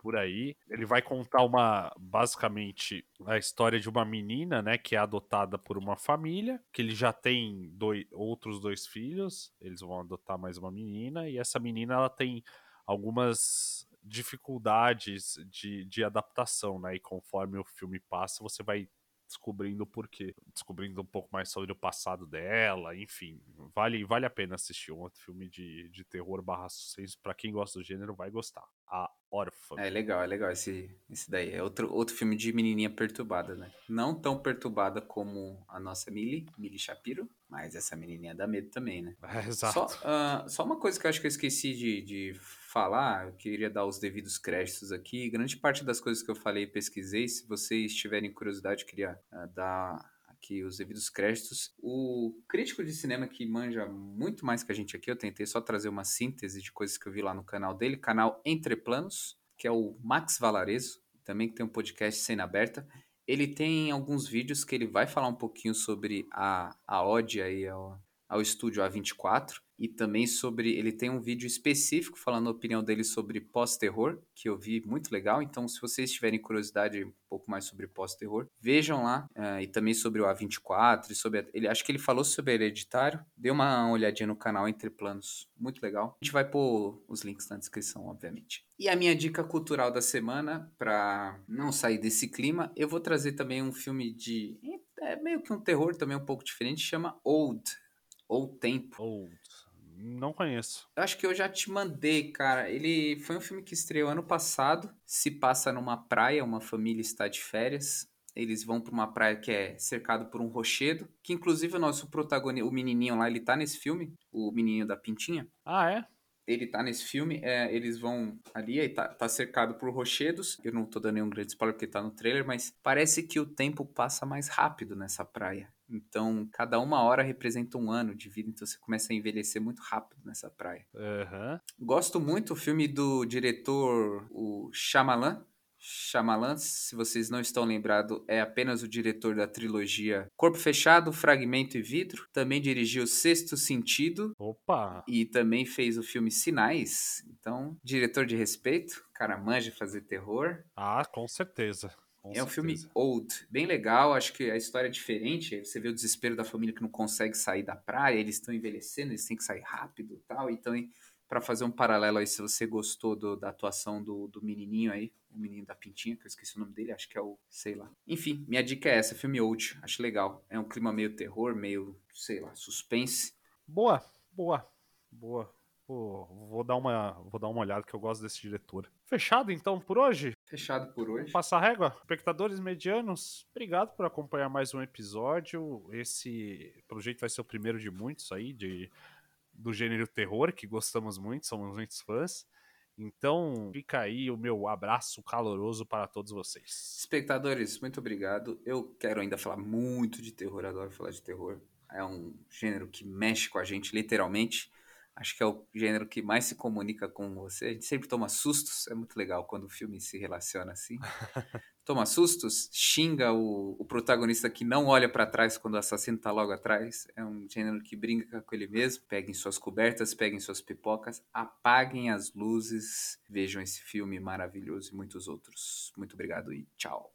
por aí. Ele vai contar uma basicamente a história de uma menina, né, que é adotada por uma família, que ele já tem dois, outros dois filhos, eles vão adotar mais uma menina e essa menina ela tem algumas dificuldades de, de adaptação, né? E conforme o filme passa, você vai descobrindo o porquê, descobrindo um pouco mais sobre o passado dela, enfim, vale, vale a pena assistir um outro filme de, de terror barra suspense, pra quem gosta do gênero vai gostar, A Órfã. É legal, é legal esse, esse daí, é outro, outro filme de menininha perturbada, né, não tão perturbada como a nossa Millie, Millie Shapiro, mas essa menininha dá medo também, né. É, exato. Só, uh, só uma coisa que eu acho que eu esqueci de, de falar, eu queria dar os devidos créditos aqui. Grande parte das coisas que eu falei pesquisei. Se vocês tiverem curiosidade, eu queria uh, dar aqui os devidos créditos. O crítico de cinema que manja muito mais que a gente aqui, eu tentei só trazer uma síntese de coisas que eu vi lá no canal dele, canal Entre Planos, que é o Max Valarezo, também que tem um podcast Cena Aberta. Ele tem alguns vídeos que ele vai falar um pouquinho sobre a, a ode aí ao, ao estúdio A24 e também sobre. Ele tem um vídeo específico falando a opinião dele sobre pós-terror, que eu vi muito legal. Então, se vocês tiverem curiosidade um pouco mais sobre pós-terror, vejam lá. Uh, e também sobre o A24. E sobre a, ele, acho que ele falou sobre Hereditário. Dê uma olhadinha no canal Entre Planos. Muito legal. A gente vai pôr os links na descrição, obviamente. E a minha dica cultural da semana, para não sair desse clima, eu vou trazer também um filme de. É meio que um terror também um pouco diferente, chama Old. Ou Tempo. Old. Não conheço. Eu acho que eu já te mandei, cara. Ele foi um filme que estreou ano passado. Se passa numa praia, uma família está de férias. Eles vão para uma praia que é cercado por um rochedo, que inclusive o nosso protagonista, o menininho lá, ele tá nesse filme, o menininho da pintinha. Ah, é? Ele tá nesse filme, é, eles vão ali, aí tá, tá, cercado por rochedos. Eu não tô dando nenhum grande spoiler porque tá no trailer, mas parece que o tempo passa mais rápido nessa praia. Então, cada uma hora representa um ano de vida, então você começa a envelhecer muito rápido nessa praia. Uhum. Gosto muito do filme do diretor, o Shyamalan, Shyamalan, se vocês não estão lembrados, é apenas o diretor da trilogia Corpo Fechado, Fragmento e Vidro. Também dirigiu Sexto Sentido. Opa! E também fez o filme Sinais. Então, diretor de respeito. Cara, manja fazer terror. Ah, com certeza. Com é um certeza. filme old, bem legal. Acho que a história é diferente. Você vê o desespero da família que não consegue sair da praia. Eles estão envelhecendo, eles têm que sair rápido e tal. Então, para fazer um paralelo aí, se você gostou do, da atuação do, do menininho aí, o menino da pintinha, que eu esqueci o nome dele, acho que é o, sei lá. Enfim, minha dica é essa, filme old, acho legal. É um clima meio terror, meio, sei lá, suspense. Boa, boa, boa. Pô, vou dar uma, vou dar uma olhada que eu gosto desse diretor. Fechado então por hoje? Fechado por hoje. Passar régua. Espectadores medianos, obrigado por acompanhar mais um episódio. Esse projeto vai ser o primeiro de muitos aí, de do gênero terror, que gostamos muito, somos muitos fãs. Então, fica aí o meu abraço caloroso para todos vocês. Espectadores, muito obrigado. Eu quero ainda falar muito de terror, adoro falar de terror. É um gênero que mexe com a gente, literalmente. Acho que é o gênero que mais se comunica com você. A gente sempre toma sustos, é muito legal quando o filme se relaciona assim. toma sustos, xinga o, o protagonista que não olha para trás quando o assassino tá logo atrás. É um gênero que brinca com ele mesmo. Peguem suas cobertas, peguem suas pipocas, apaguem as luzes, vejam esse filme maravilhoso e muitos outros. Muito obrigado e tchau.